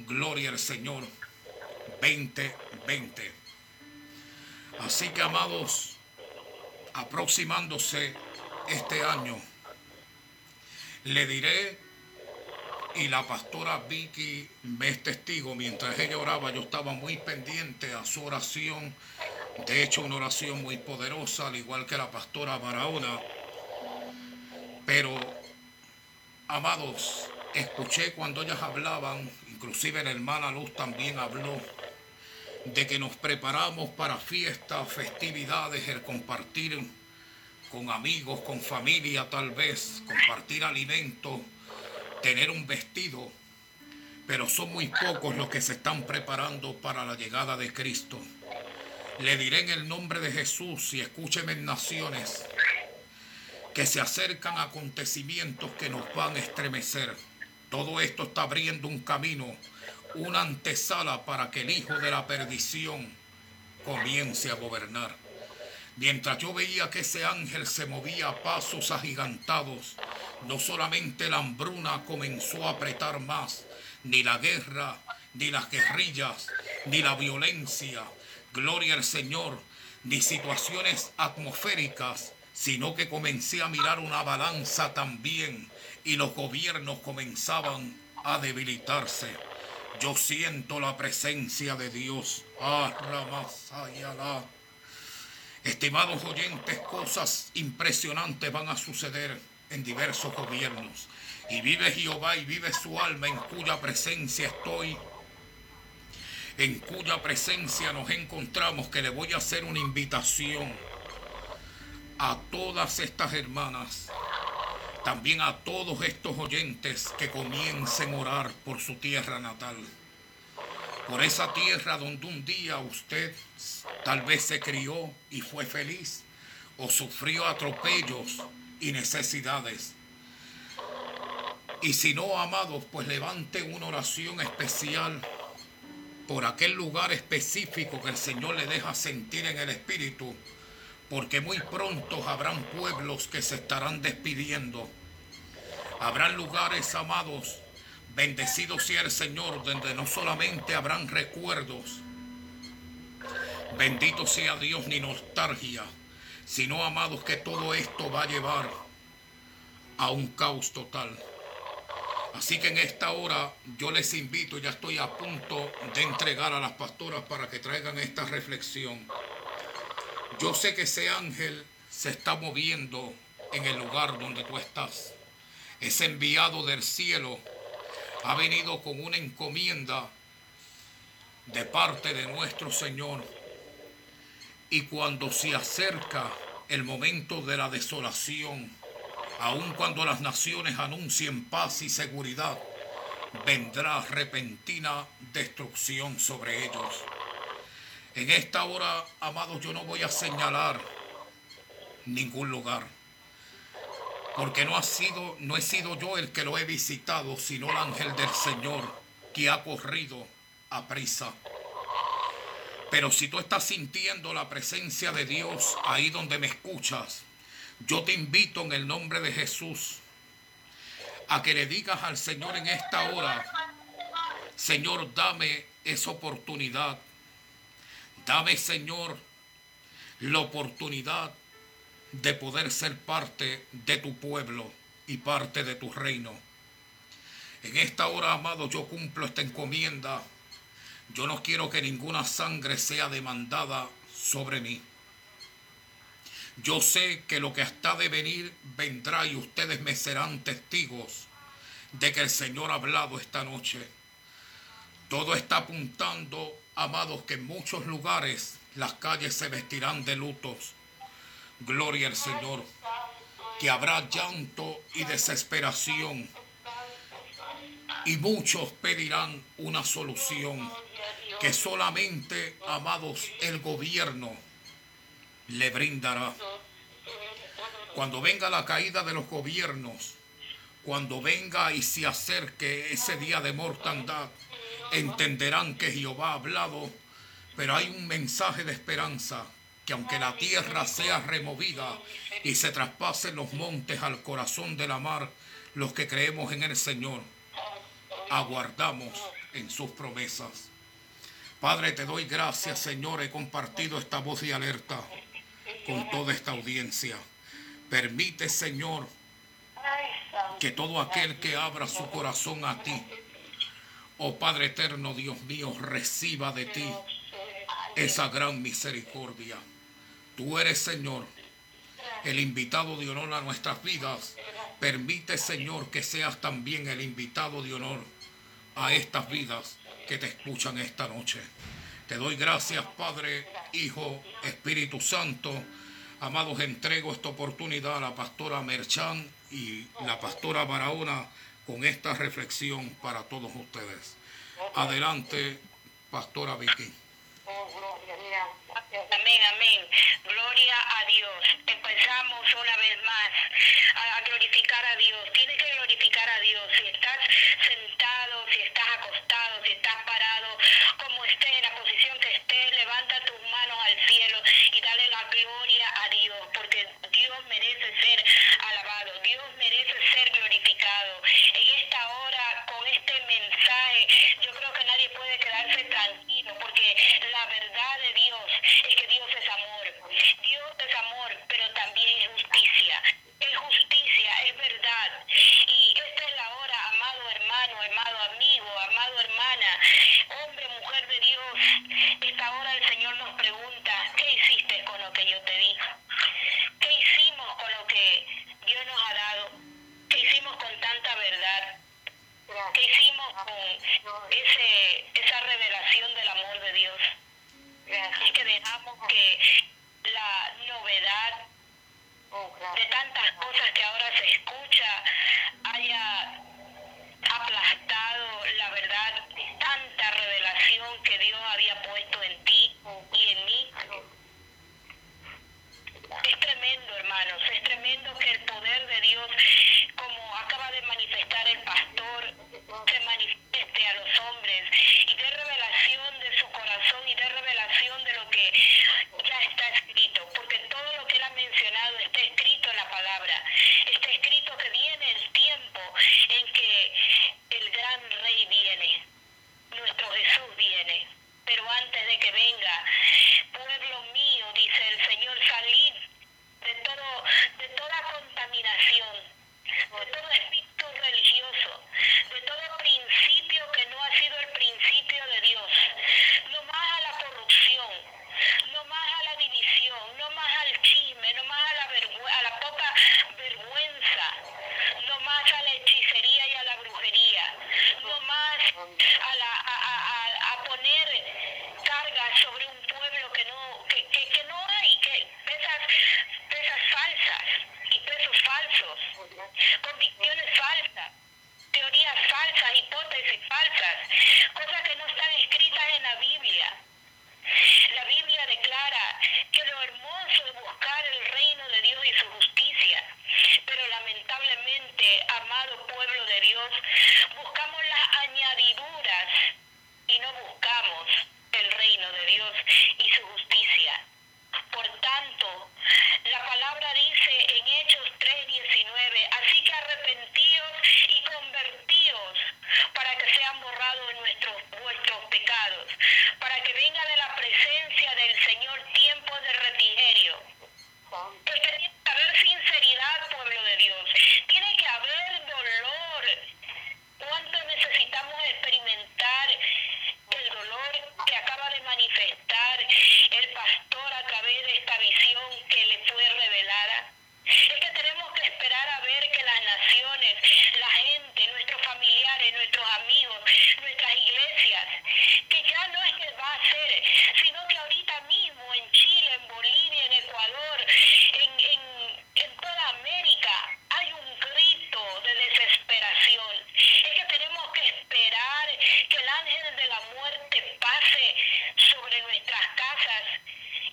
gloria al Señor, 2020. Así que, amados, aproximándose este año, le diré, y la pastora Vicky me es testigo, mientras ella oraba, yo estaba muy pendiente a su oración De hecho, una oración muy poderosa, al igual que la pastora Barahona. Pero, amados, escuché cuando ellas hablaban, inclusive la hermana Luz también habló, de que nos preparamos para fiestas, festividades, el compartir con amigos, con familia tal vez, compartir alimentos, tener un vestido, pero son muy pocos los que se están preparando para la llegada de Cristo. Le diré en el nombre de Jesús y escúcheme naciones que se acercan acontecimientos que nos van a estremecer. Todo esto está abriendo un camino, una antesala para que el Hijo de la perdición comience a gobernar. Mientras yo veía que ese ángel se movía a pasos agigantados, no solamente la hambruna comenzó a apretar más, ni la guerra, ni las guerrillas, ni la violencia, gloria al Señor, ni situaciones atmosféricas, sino que comencé a mirar una balanza también y los gobiernos comenzaban a debilitarse. Yo siento la presencia de Dios. Ah, Estimados oyentes, cosas impresionantes van a suceder en diversos gobiernos. Y vive Jehová y vive su alma en cuya presencia estoy. En cuya presencia nos encontramos que le voy a hacer una invitación a todas estas hermanas, también a todos estos oyentes que comiencen a orar por su tierra natal por esa tierra donde un día usted tal vez se crió y fue feliz o sufrió atropellos y necesidades. Y si no, amados, pues levante una oración especial por aquel lugar específico que el Señor le deja sentir en el Espíritu, porque muy pronto habrán pueblos que se estarán despidiendo. Habrán lugares, amados, Bendecido sea el Señor, donde no solamente habrán recuerdos, bendito sea Dios ni nostalgia, sino amados que todo esto va a llevar a un caos total. Así que en esta hora yo les invito, ya estoy a punto de entregar a las pastoras para que traigan esta reflexión. Yo sé que ese ángel se está moviendo en el lugar donde tú estás. Es enviado del cielo ha venido con una encomienda de parte de nuestro Señor. Y cuando se acerca el momento de la desolación, aun cuando las naciones anuncien paz y seguridad, vendrá repentina destrucción sobre ellos. En esta hora, amados, yo no voy a señalar ningún lugar porque no ha sido, no he sido yo el que lo he visitado, sino el ángel del Señor que ha corrido a prisa. Pero si tú estás sintiendo la presencia de Dios ahí donde me escuchas, yo te invito en el nombre de Jesús a que le digas al Señor en esta hora, Señor, dame esa oportunidad. Dame, Señor, la oportunidad de poder ser parte de tu pueblo y parte de tu reino. En esta hora, amado, yo cumplo esta encomienda. Yo no quiero que ninguna sangre sea demandada sobre mí. Yo sé que lo que está de venir vendrá y ustedes me serán testigos de que el Señor ha hablado esta noche. Todo está apuntando, amados, que en muchos lugares las calles se vestirán de lutos Gloria al Señor. Que habrá llanto y desesperación. Y muchos pedirán una solución que solamente, amados, el gobierno le brindará. Cuando venga la caída de los gobiernos, cuando venga y se acerque ese día de mortandad, entenderán que Jehová ha hablado, pero hay un mensaje de esperanza que aunque la tierra sea removida y se traspasen los montes al corazón de la mar, los que creemos en el Señor, aguardamos en sus promesas. Padre, te doy gracias, Señor, he compartido esta voz de alerta con toda esta audiencia. Permite, Señor, que todo aquel que abra su corazón a ti, oh Padre eterno, Dios mío, reciba de ti esa gran misericordia. Tú eres, Señor, el invitado de honor a nuestras vidas. Permite, Señor, que seas también el invitado de honor a estas vidas que te escuchan esta noche. Te doy gracias, Padre, Hijo, Espíritu Santo. Amados, entrego esta oportunidad a la pastora Merchan y la pastora Barahona con esta reflexión para todos ustedes. Adelante, pastora Vicky. Amén, amén. Gloria a Dios. Empezamos una vez más a glorificar a Dios. Tienes que glorificar a Dios. Si estás sentado, si estás acostado, si estás parado, como estés, en la posición que estés, levanta tus manos al cielo y dale la gloria a Dios, porque Dios merece ser alabado. Dios merece ser glorificado. En esta hora, con este mensaje, yo creo que nadie puede quedarse tranquilo, porque la verdad de Dios es que Dios es amor. Dios es amor, pero también es justicia. Es justicia, es verdad. Y esta es la hora, amado hermano, amado amigo, amado hermana, hombre, mujer de Dios. Esta hora el Señor nos pregunta, ¿qué hiciste con lo que yo te di? ¿Qué hicimos con lo que Dios nos ha dado? ¿Qué hicimos con tanta verdad? ¿Qué hicimos con ese, esa revelación del amor de Dios? Es que dejamos que la novedad de tantas cosas que ahora se escucha haya aplastado la verdad, tanta revelación que Dios había puesto en ti y en mí. Es tremendo, hermanos, es tremendo que el poder de Dios, como acaba de manifestar el pastor, se manifieste a los hombres y dé revelación de corazón y dé revelación de lo que ya está escrito, porque todo lo que él ha mencionado está escrito en la palabra, está escrito que viene el tiempo en que el gran rey viene, nuestro Jesús viene, pero antes de que venga, pueblo mío, dice el Señor, salid de todo, de toda contaminación, de todo espíritu religioso, de todo principio que no ha sido el principio de Dios, no más a la corrupción, no más a la división, no más al chisme, no más a la, vergü- a la poca vergüenza, no más a la hechicería y a la brujería, no más a, la, a, a- a- a poner cargas sobre un pueblo que no, que, que, que no hay, que pesas, pesas falsas y pesos falsos, convicciones falsas, teorías falsas, hipótesis falsas, cosas que no están escritas en la Biblia. La Biblia declara que lo hermoso es buscar el reino de Dios y su justicia, pero lamentablemente, amado pueblo de Dios, buscamos las añadiduras y no buscamos el reino de Dios y su justicia. Por tanto, la palabra dice en Hechos 3:19, así que arrepentíos y convertíos para que sean borrados nuestros vuestros pecados, para que venga de la presencia del Señor tiempo de refrigerio. Pues tiene que haber sinceridad, pueblo de Dios. Tiene que haber dolor. ¿Cuánto necesitamos experimentar el dolor que acaba de manifestar el pastor a través de esta visión que le fue revelada? Es que tenemos que esperar a ver que las naciones, la gente, nuestros familiares, nuestros amigos, nuestras iglesias, que ya no es que va a ser, sino que ahorita mismo en Chile, en Bolivia, en Ecuador, en, en, en toda América, hay un grito de desesperación. Es que tenemos que esperar que el ángel de la muerte pase sobre nuestras casas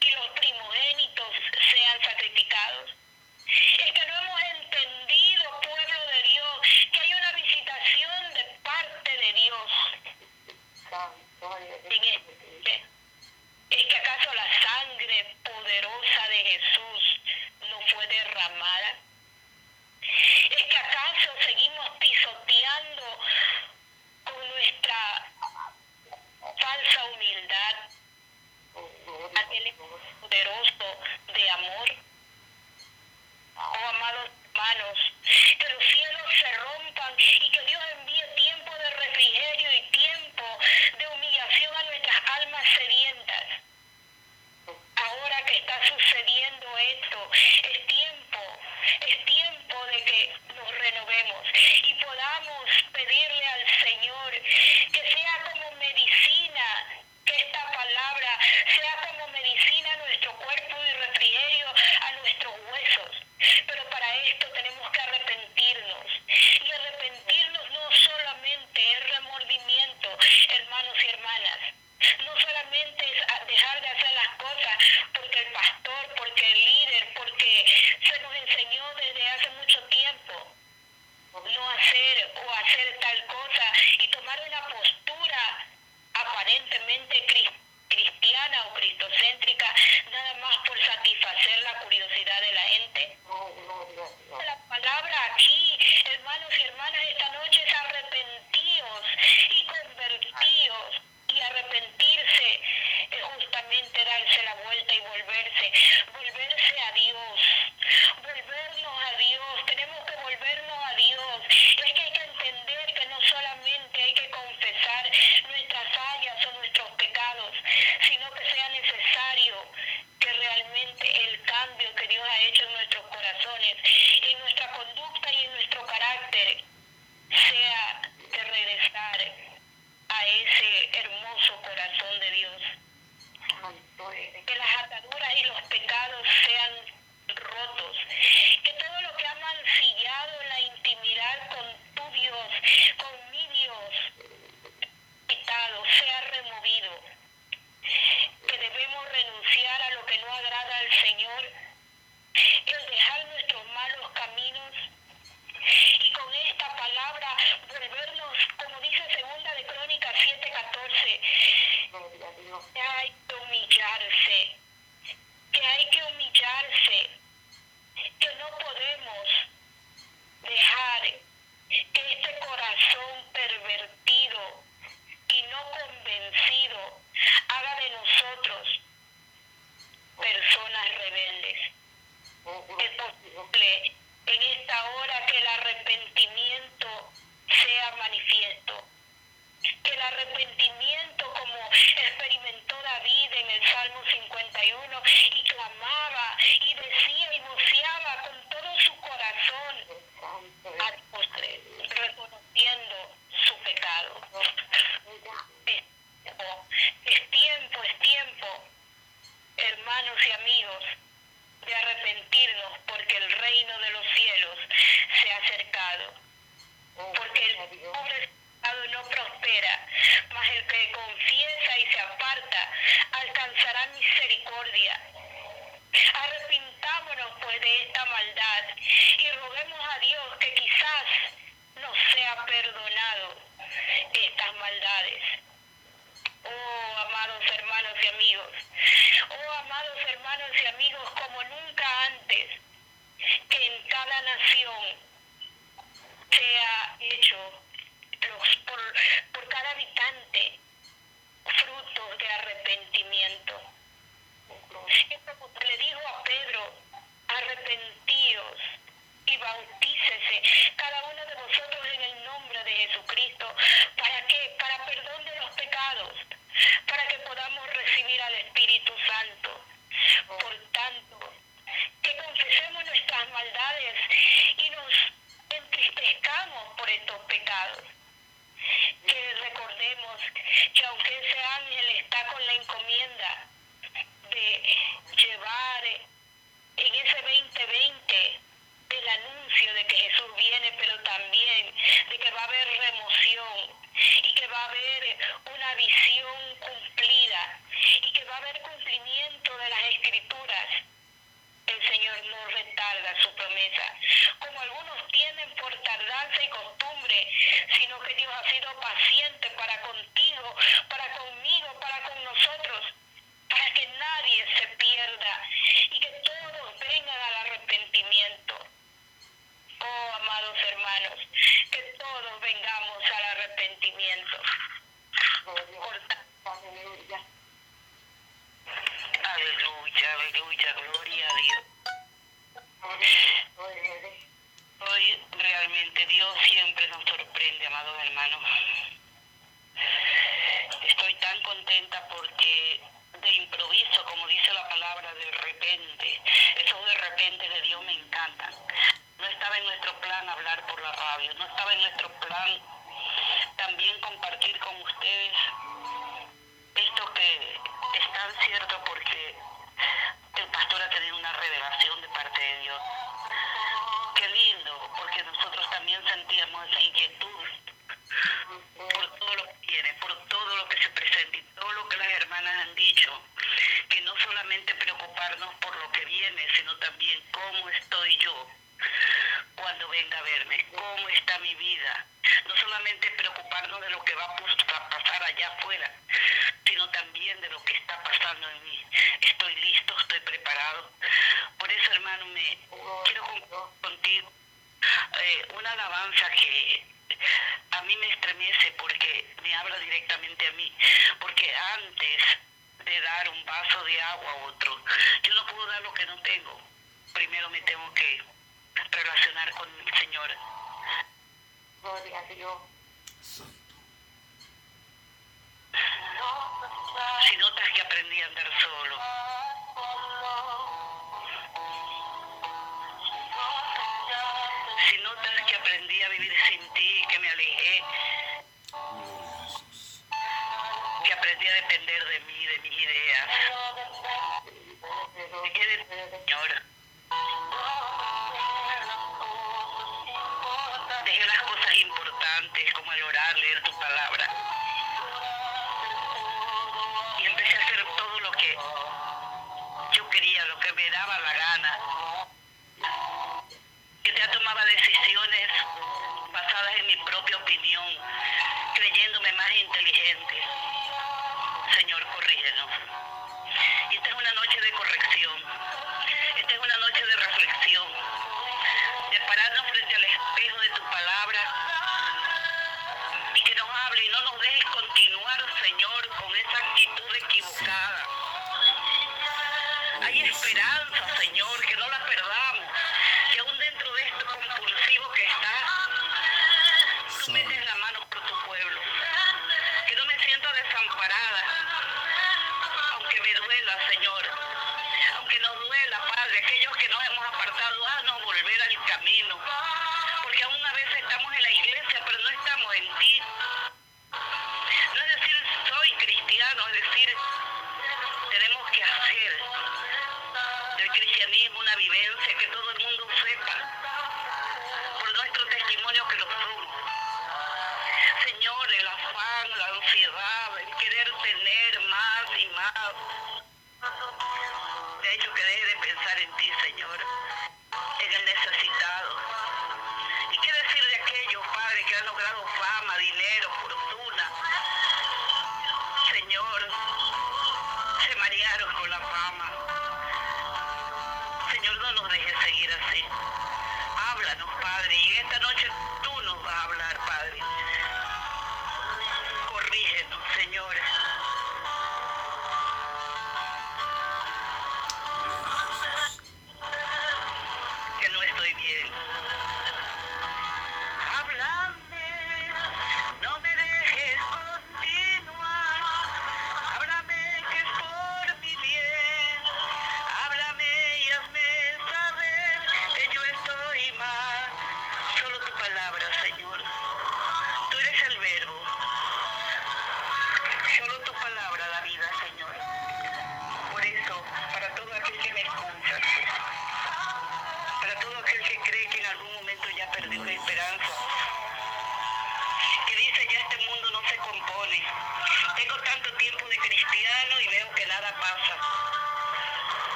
y los primogénitos sean sacrificados. Es que no hemos entendido, pueblo de Dios, que hay una visitación de parte de Dios en este. ¿Es que acaso la sangre poderosa de Jesús no fue derramada? ¿Es acaso no solamente preocuparnos de lo que va a pasar allá afuera, sino también de lo que está pasando en mí. Estoy listo, estoy preparado. Por eso, hermano, me quiero contigo eh, una alabanza que a mí me estremece porque me habla directamente a mí, porque antes de dar un vaso de agua a otro, yo no puedo dar lo que no tengo. Primero me tengo que relacionar con el Señor. Gloria a Dios. Santo. Sin otras que aprendí a andar solo. Sin notas que aprendí a vivir sin ti, que me alejé. Que aprendí a depender de mí, de mis ideas. Me quedé, señora. a orar, leer tu palabra. Y empecé a hacer todo lo que yo quería, lo que me daba la gana. Yo ya tomaba decisiones basadas en mi propia opinión, creyéndome más inteligente. Señor, corrígenos. Y esta es una noche de corrección. Esta es una noche Señor, que no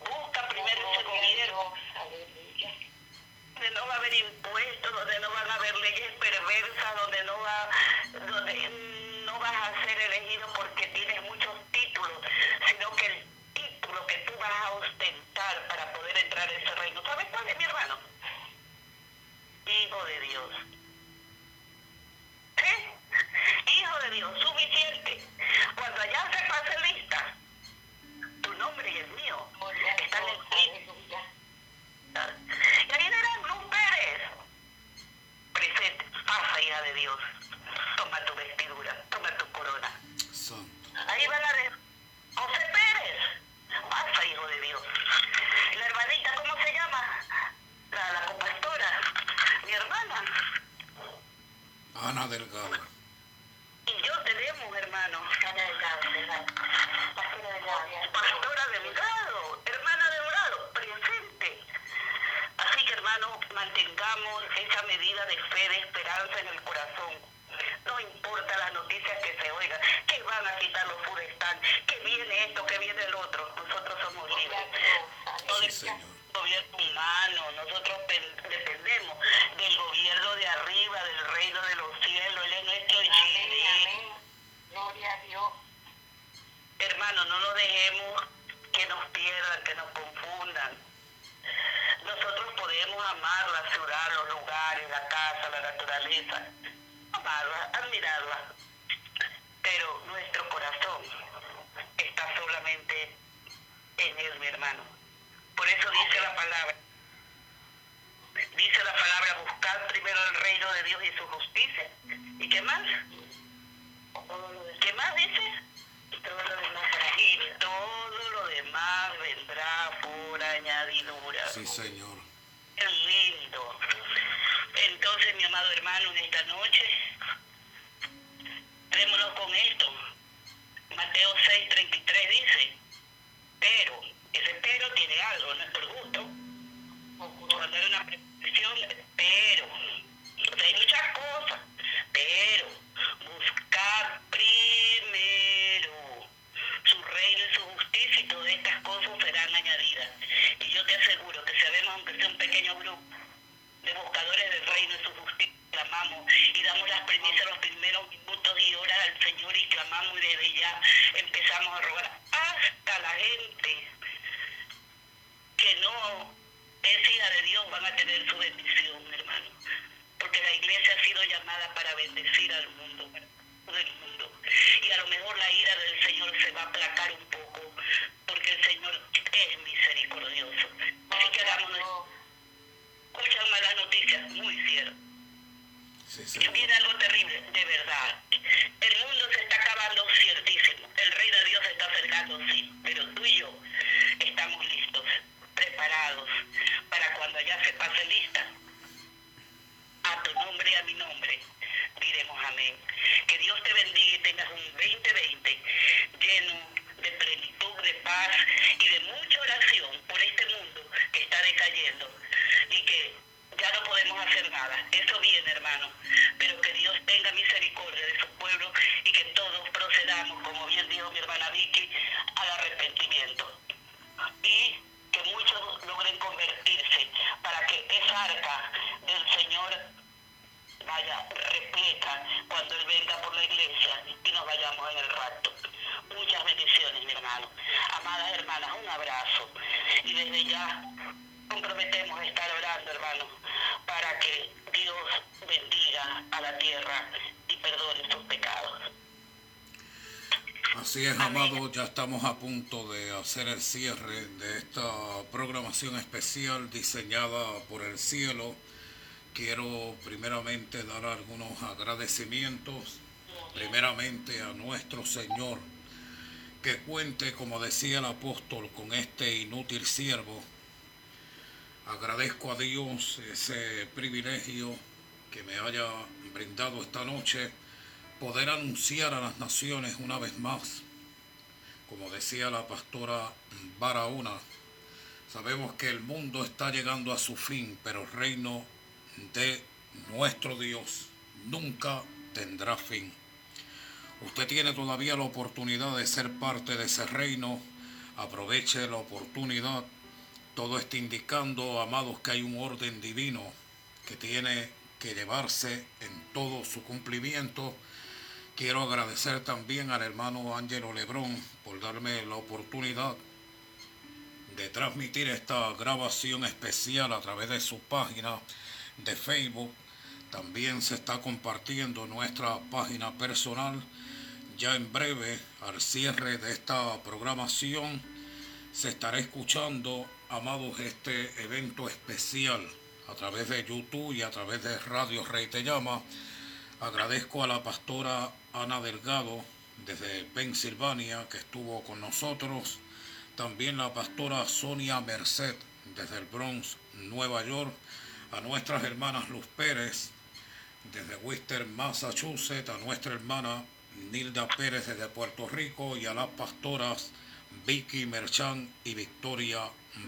Busca primero ese gobierno donde no va a haber impuestos, donde no van a haber leyes perversas, donde no va, donde no vas a ser elegido porque tienes muchos títulos, sino que el título que tú vas a ostentar para poder entrar a ese reino, ¿sabes cuál es mi hermano? Hijo de Dios. ¿Sí? Hijo de Dios, suficiente. Cuando allá se pase lista, nombre y el mío están escritos y ahí verán Luz Pérez. Presente, pasa, hija de Dios. Toma tu vestidura, toma tu corona. Santo. Ahí van a ver José Pérez. Pasa, hijo de Dios. La hermanita, ¿cómo se llama? La, la compastora. Mi hermana. Ana Delgado. Y yo tenemos, hermano. Pastora Delgado. Pastora Delgado, hermana Delgado, presente. Así que, hermano, mantengamos esa medida de fe, de esperanza en el corazón. No importa las noticias que se oigan, que van a quitar los forestal, que viene esto, que viene el otro. Nosotros somos libres. Sí, del Señor. Gobierno humano, nosotros pe- dependemos del gobierno de arriba, del reino de los cielos. Él es nuestro amén. Gloria a Dios. Hermano, no nos dejemos que nos pierdan, que nos confundan. Nosotros podemos amar la ciudad, los lugares, la casa, la naturaleza, amarla, admirarla, pero nuestro corazón está solamente en Él, mi hermano. Por eso dice la palabra, dice la palabra, buscar primero el reino de Dios y su justicia. ¿Y qué más? ¿Qué más dice? Y todo lo demás, y todo lo demás vendrá por añadidura. Sí, Señor. Qué lindo. Entonces, mi amado hermano, en esta noche, quedémonos con esto. Mateo 6:33 dice, pero, ese pero tiene algo, no es por gusto. Cuando hay una preposición, pero. O sea, hay muchas cosas, pero buscar primero su reino y su justicia y todas estas cosas serán añadidas. Y yo te aseguro que sabemos, aunque sea un pequeño grupo de buscadores del reino y su justicia, clamamos y damos las premisas los primeros minutos y horas al Señor y clamamos y desde ya empezamos a rogar hasta la gente que no es hija de Dios van a tener su bendición, hermano. Porque la iglesia ha sido llamada para bendecir al mundo, para todo el mundo. Y a lo mejor la ira del Señor se va a aplacar un poco, porque el Señor es misericordioso. sea mi nombre, diremos amén. Que Dios te bendiga y tengas un 2020 lleno de plenitud, de paz y de mucha oración por este mundo que está decayendo y que ya no podemos hacer nada. Eso viene, hermano. Pero que Dios tenga misericordia de su pueblo y que todos procedamos, como bien dijo mi hermana Vicky, al arrepentimiento. Y que muchos logren convertirse para que esa arca del Señor vaya repleta cuando Él venga por la iglesia y nos vayamos en el rapto. Muchas bendiciones, mi hermano. Amadas hermanas, un abrazo. Y desde ya comprometemos estar orando, hermano, para que Dios bendiga a la tierra y perdone sus pecados. Así es, amado, ya a punto de hacer el cierre de esta programación especial diseñada por el cielo. Quiero primeramente dar algunos agradecimientos, primeramente a nuestro Señor, que cuente, como decía el apóstol, con este inútil siervo. Agradezco a Dios ese privilegio que me haya brindado esta noche poder anunciar a las naciones una vez más, decía la pastora Barahona, sabemos que el mundo está llegando a su fin, pero el reino de nuestro Dios nunca tendrá fin. Usted tiene todavía la oportunidad de ser parte de ese reino, aproveche la oportunidad. Todo está indicando, amados, que hay un orden divino que tiene que llevarse en todo su cumplimiento Quiero agradecer también al hermano Ángelo Lebrón por darme la oportunidad de transmitir esta grabación especial a través de su página de Facebook. También se está compartiendo nuestra página personal. Ya en breve, al cierre de esta programación, se estará escuchando, amados, este evento especial a través de YouTube y a través de Radio Rey Te Llama. Agradezco a la pastora Ana Delgado desde Pensilvania que estuvo con nosotros. También la pastora Sonia Merced desde el Bronx, Nueva York. A nuestras hermanas Luz Pérez desde Worcester, Massachusetts. A nuestra hermana Nilda Pérez desde Puerto Rico. Y a las pastoras Vicky Merchán y Victoria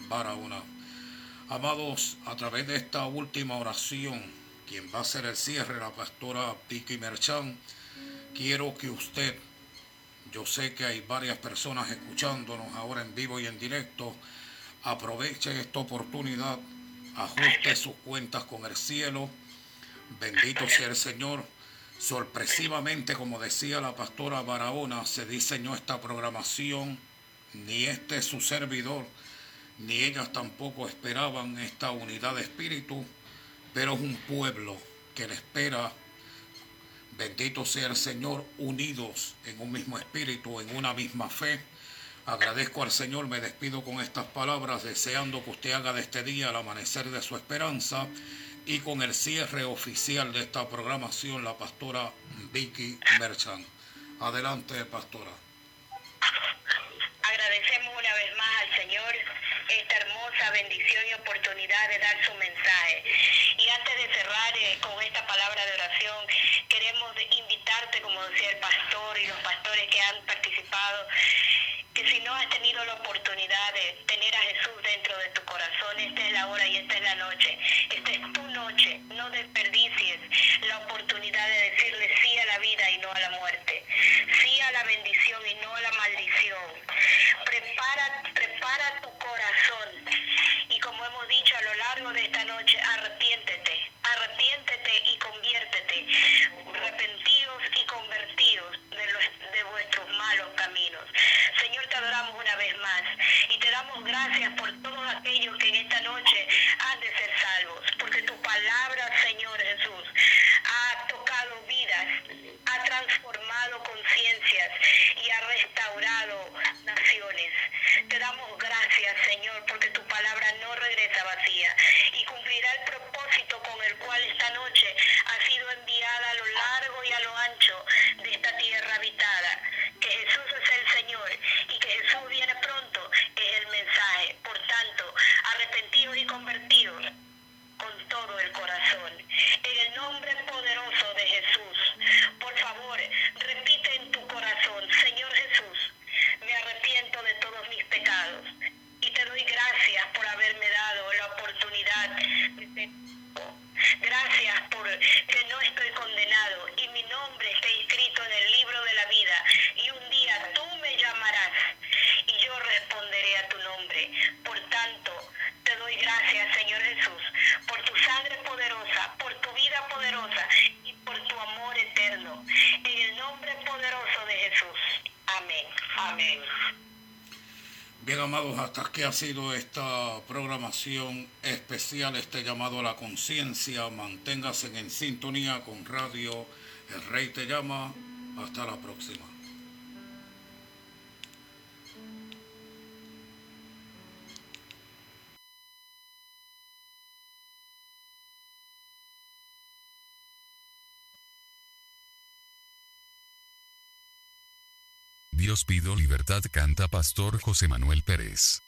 Barahona. Amados, a través de esta última oración, quien va a ser el cierre, la pastora Vicky Merchán, quiero que usted, yo sé que hay varias personas escuchándonos ahora en vivo y en directo, aproveche esta oportunidad, ajuste sus cuentas con el cielo, bendito sea el Señor. Sorpresivamente, como decía la pastora Barahona, se diseñó esta programación, ni este su servidor, ni ellas tampoco esperaban esta unidad de espíritu, pero es un pueblo que le espera Bendito sea el Señor, unidos en un mismo espíritu, en una misma fe. Agradezco al Señor, me despido con estas palabras, deseando que usted haga de este día el amanecer de su esperanza y con el cierre oficial de esta programación, la pastora Vicky Merchan. Adelante, pastora. Agradecemos una vez más al Señor esta hermosa bendición y oportunidad de dar su mensaje. Y antes de cerrar eh, con esta palabra de oración, queremos invitarte, como decía el pastor y los pastores que han participado, que si no has tenido la oportunidad de tener a Jesús dentro de tu corazón, esta es la hora y esta es la noche. Esta es tu noche. No desperdicies la oportunidad de decirle sí a la vida y no a la muerte. Sí a la bendición y no a la maldición. Prepara, prepara tu corazón. Y como hemos dicho a lo largo de esta noche, arrepiéntete. Arrepiéntete y conviértete. Arrepentidos y convertidos de, los, de vuestros malos caminos. Señor, te adoramos una vez más y te damos gracias por todos aquellos que en esta noche han de ser salvos, porque tu palabra, Señor Jesús, ha tocado vidas, ha transformado conciencias y ha restaurado. Te damos gracias, Señor, porque tu palabra no regresa vacía y cumplirá el propósito con el cual esta noche ha sido enviada a lo largo y a lo ancho de esta tierra habitada. Que Jesús es el Señor y que Jesús viene pronto es el mensaje. Por tanto, arrepentidos y convertidos con todo el corazón. En el nombre poderoso de Jesús, por favor, repite en tu corazón, Señor Jesús de todos mis pecados. Y te doy gracias por haberme dado la oportunidad de Gracias por que no estoy condenado y mi nombre está inscrito en el libro de la vida y un día tú me llamarás y yo responderé a tu nombre. Por tanto, te doy gracias, Señor Jesús, por tu sangre poderosa, por tu vida poderosa y por tu amor eterno. En el nombre poderoso de Jesús. Amén. Amén. Bien, amados, hasta aquí ha sido esta programación especial, este llamado a la conciencia. Manténgase en sintonía con Radio El Rey Te Llama. Hasta la próxima. Dios pido libertad canta Pastor José Manuel Pérez.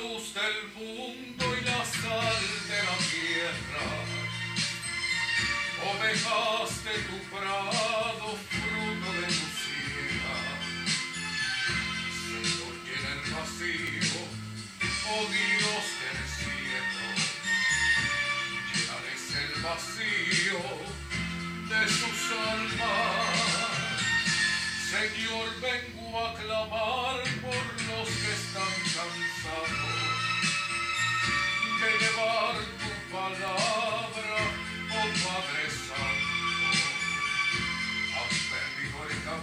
Llevar tu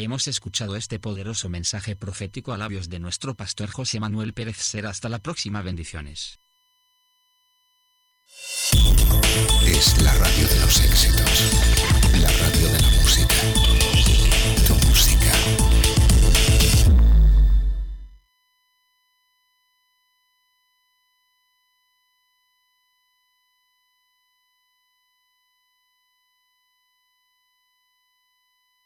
Hemos escuchado este poderoso mensaje profético a labios de nuestro pastor José Manuel Pérez Será hasta la próxima bendiciones. Es la radio de los éxitos, la radio de la música, tu música.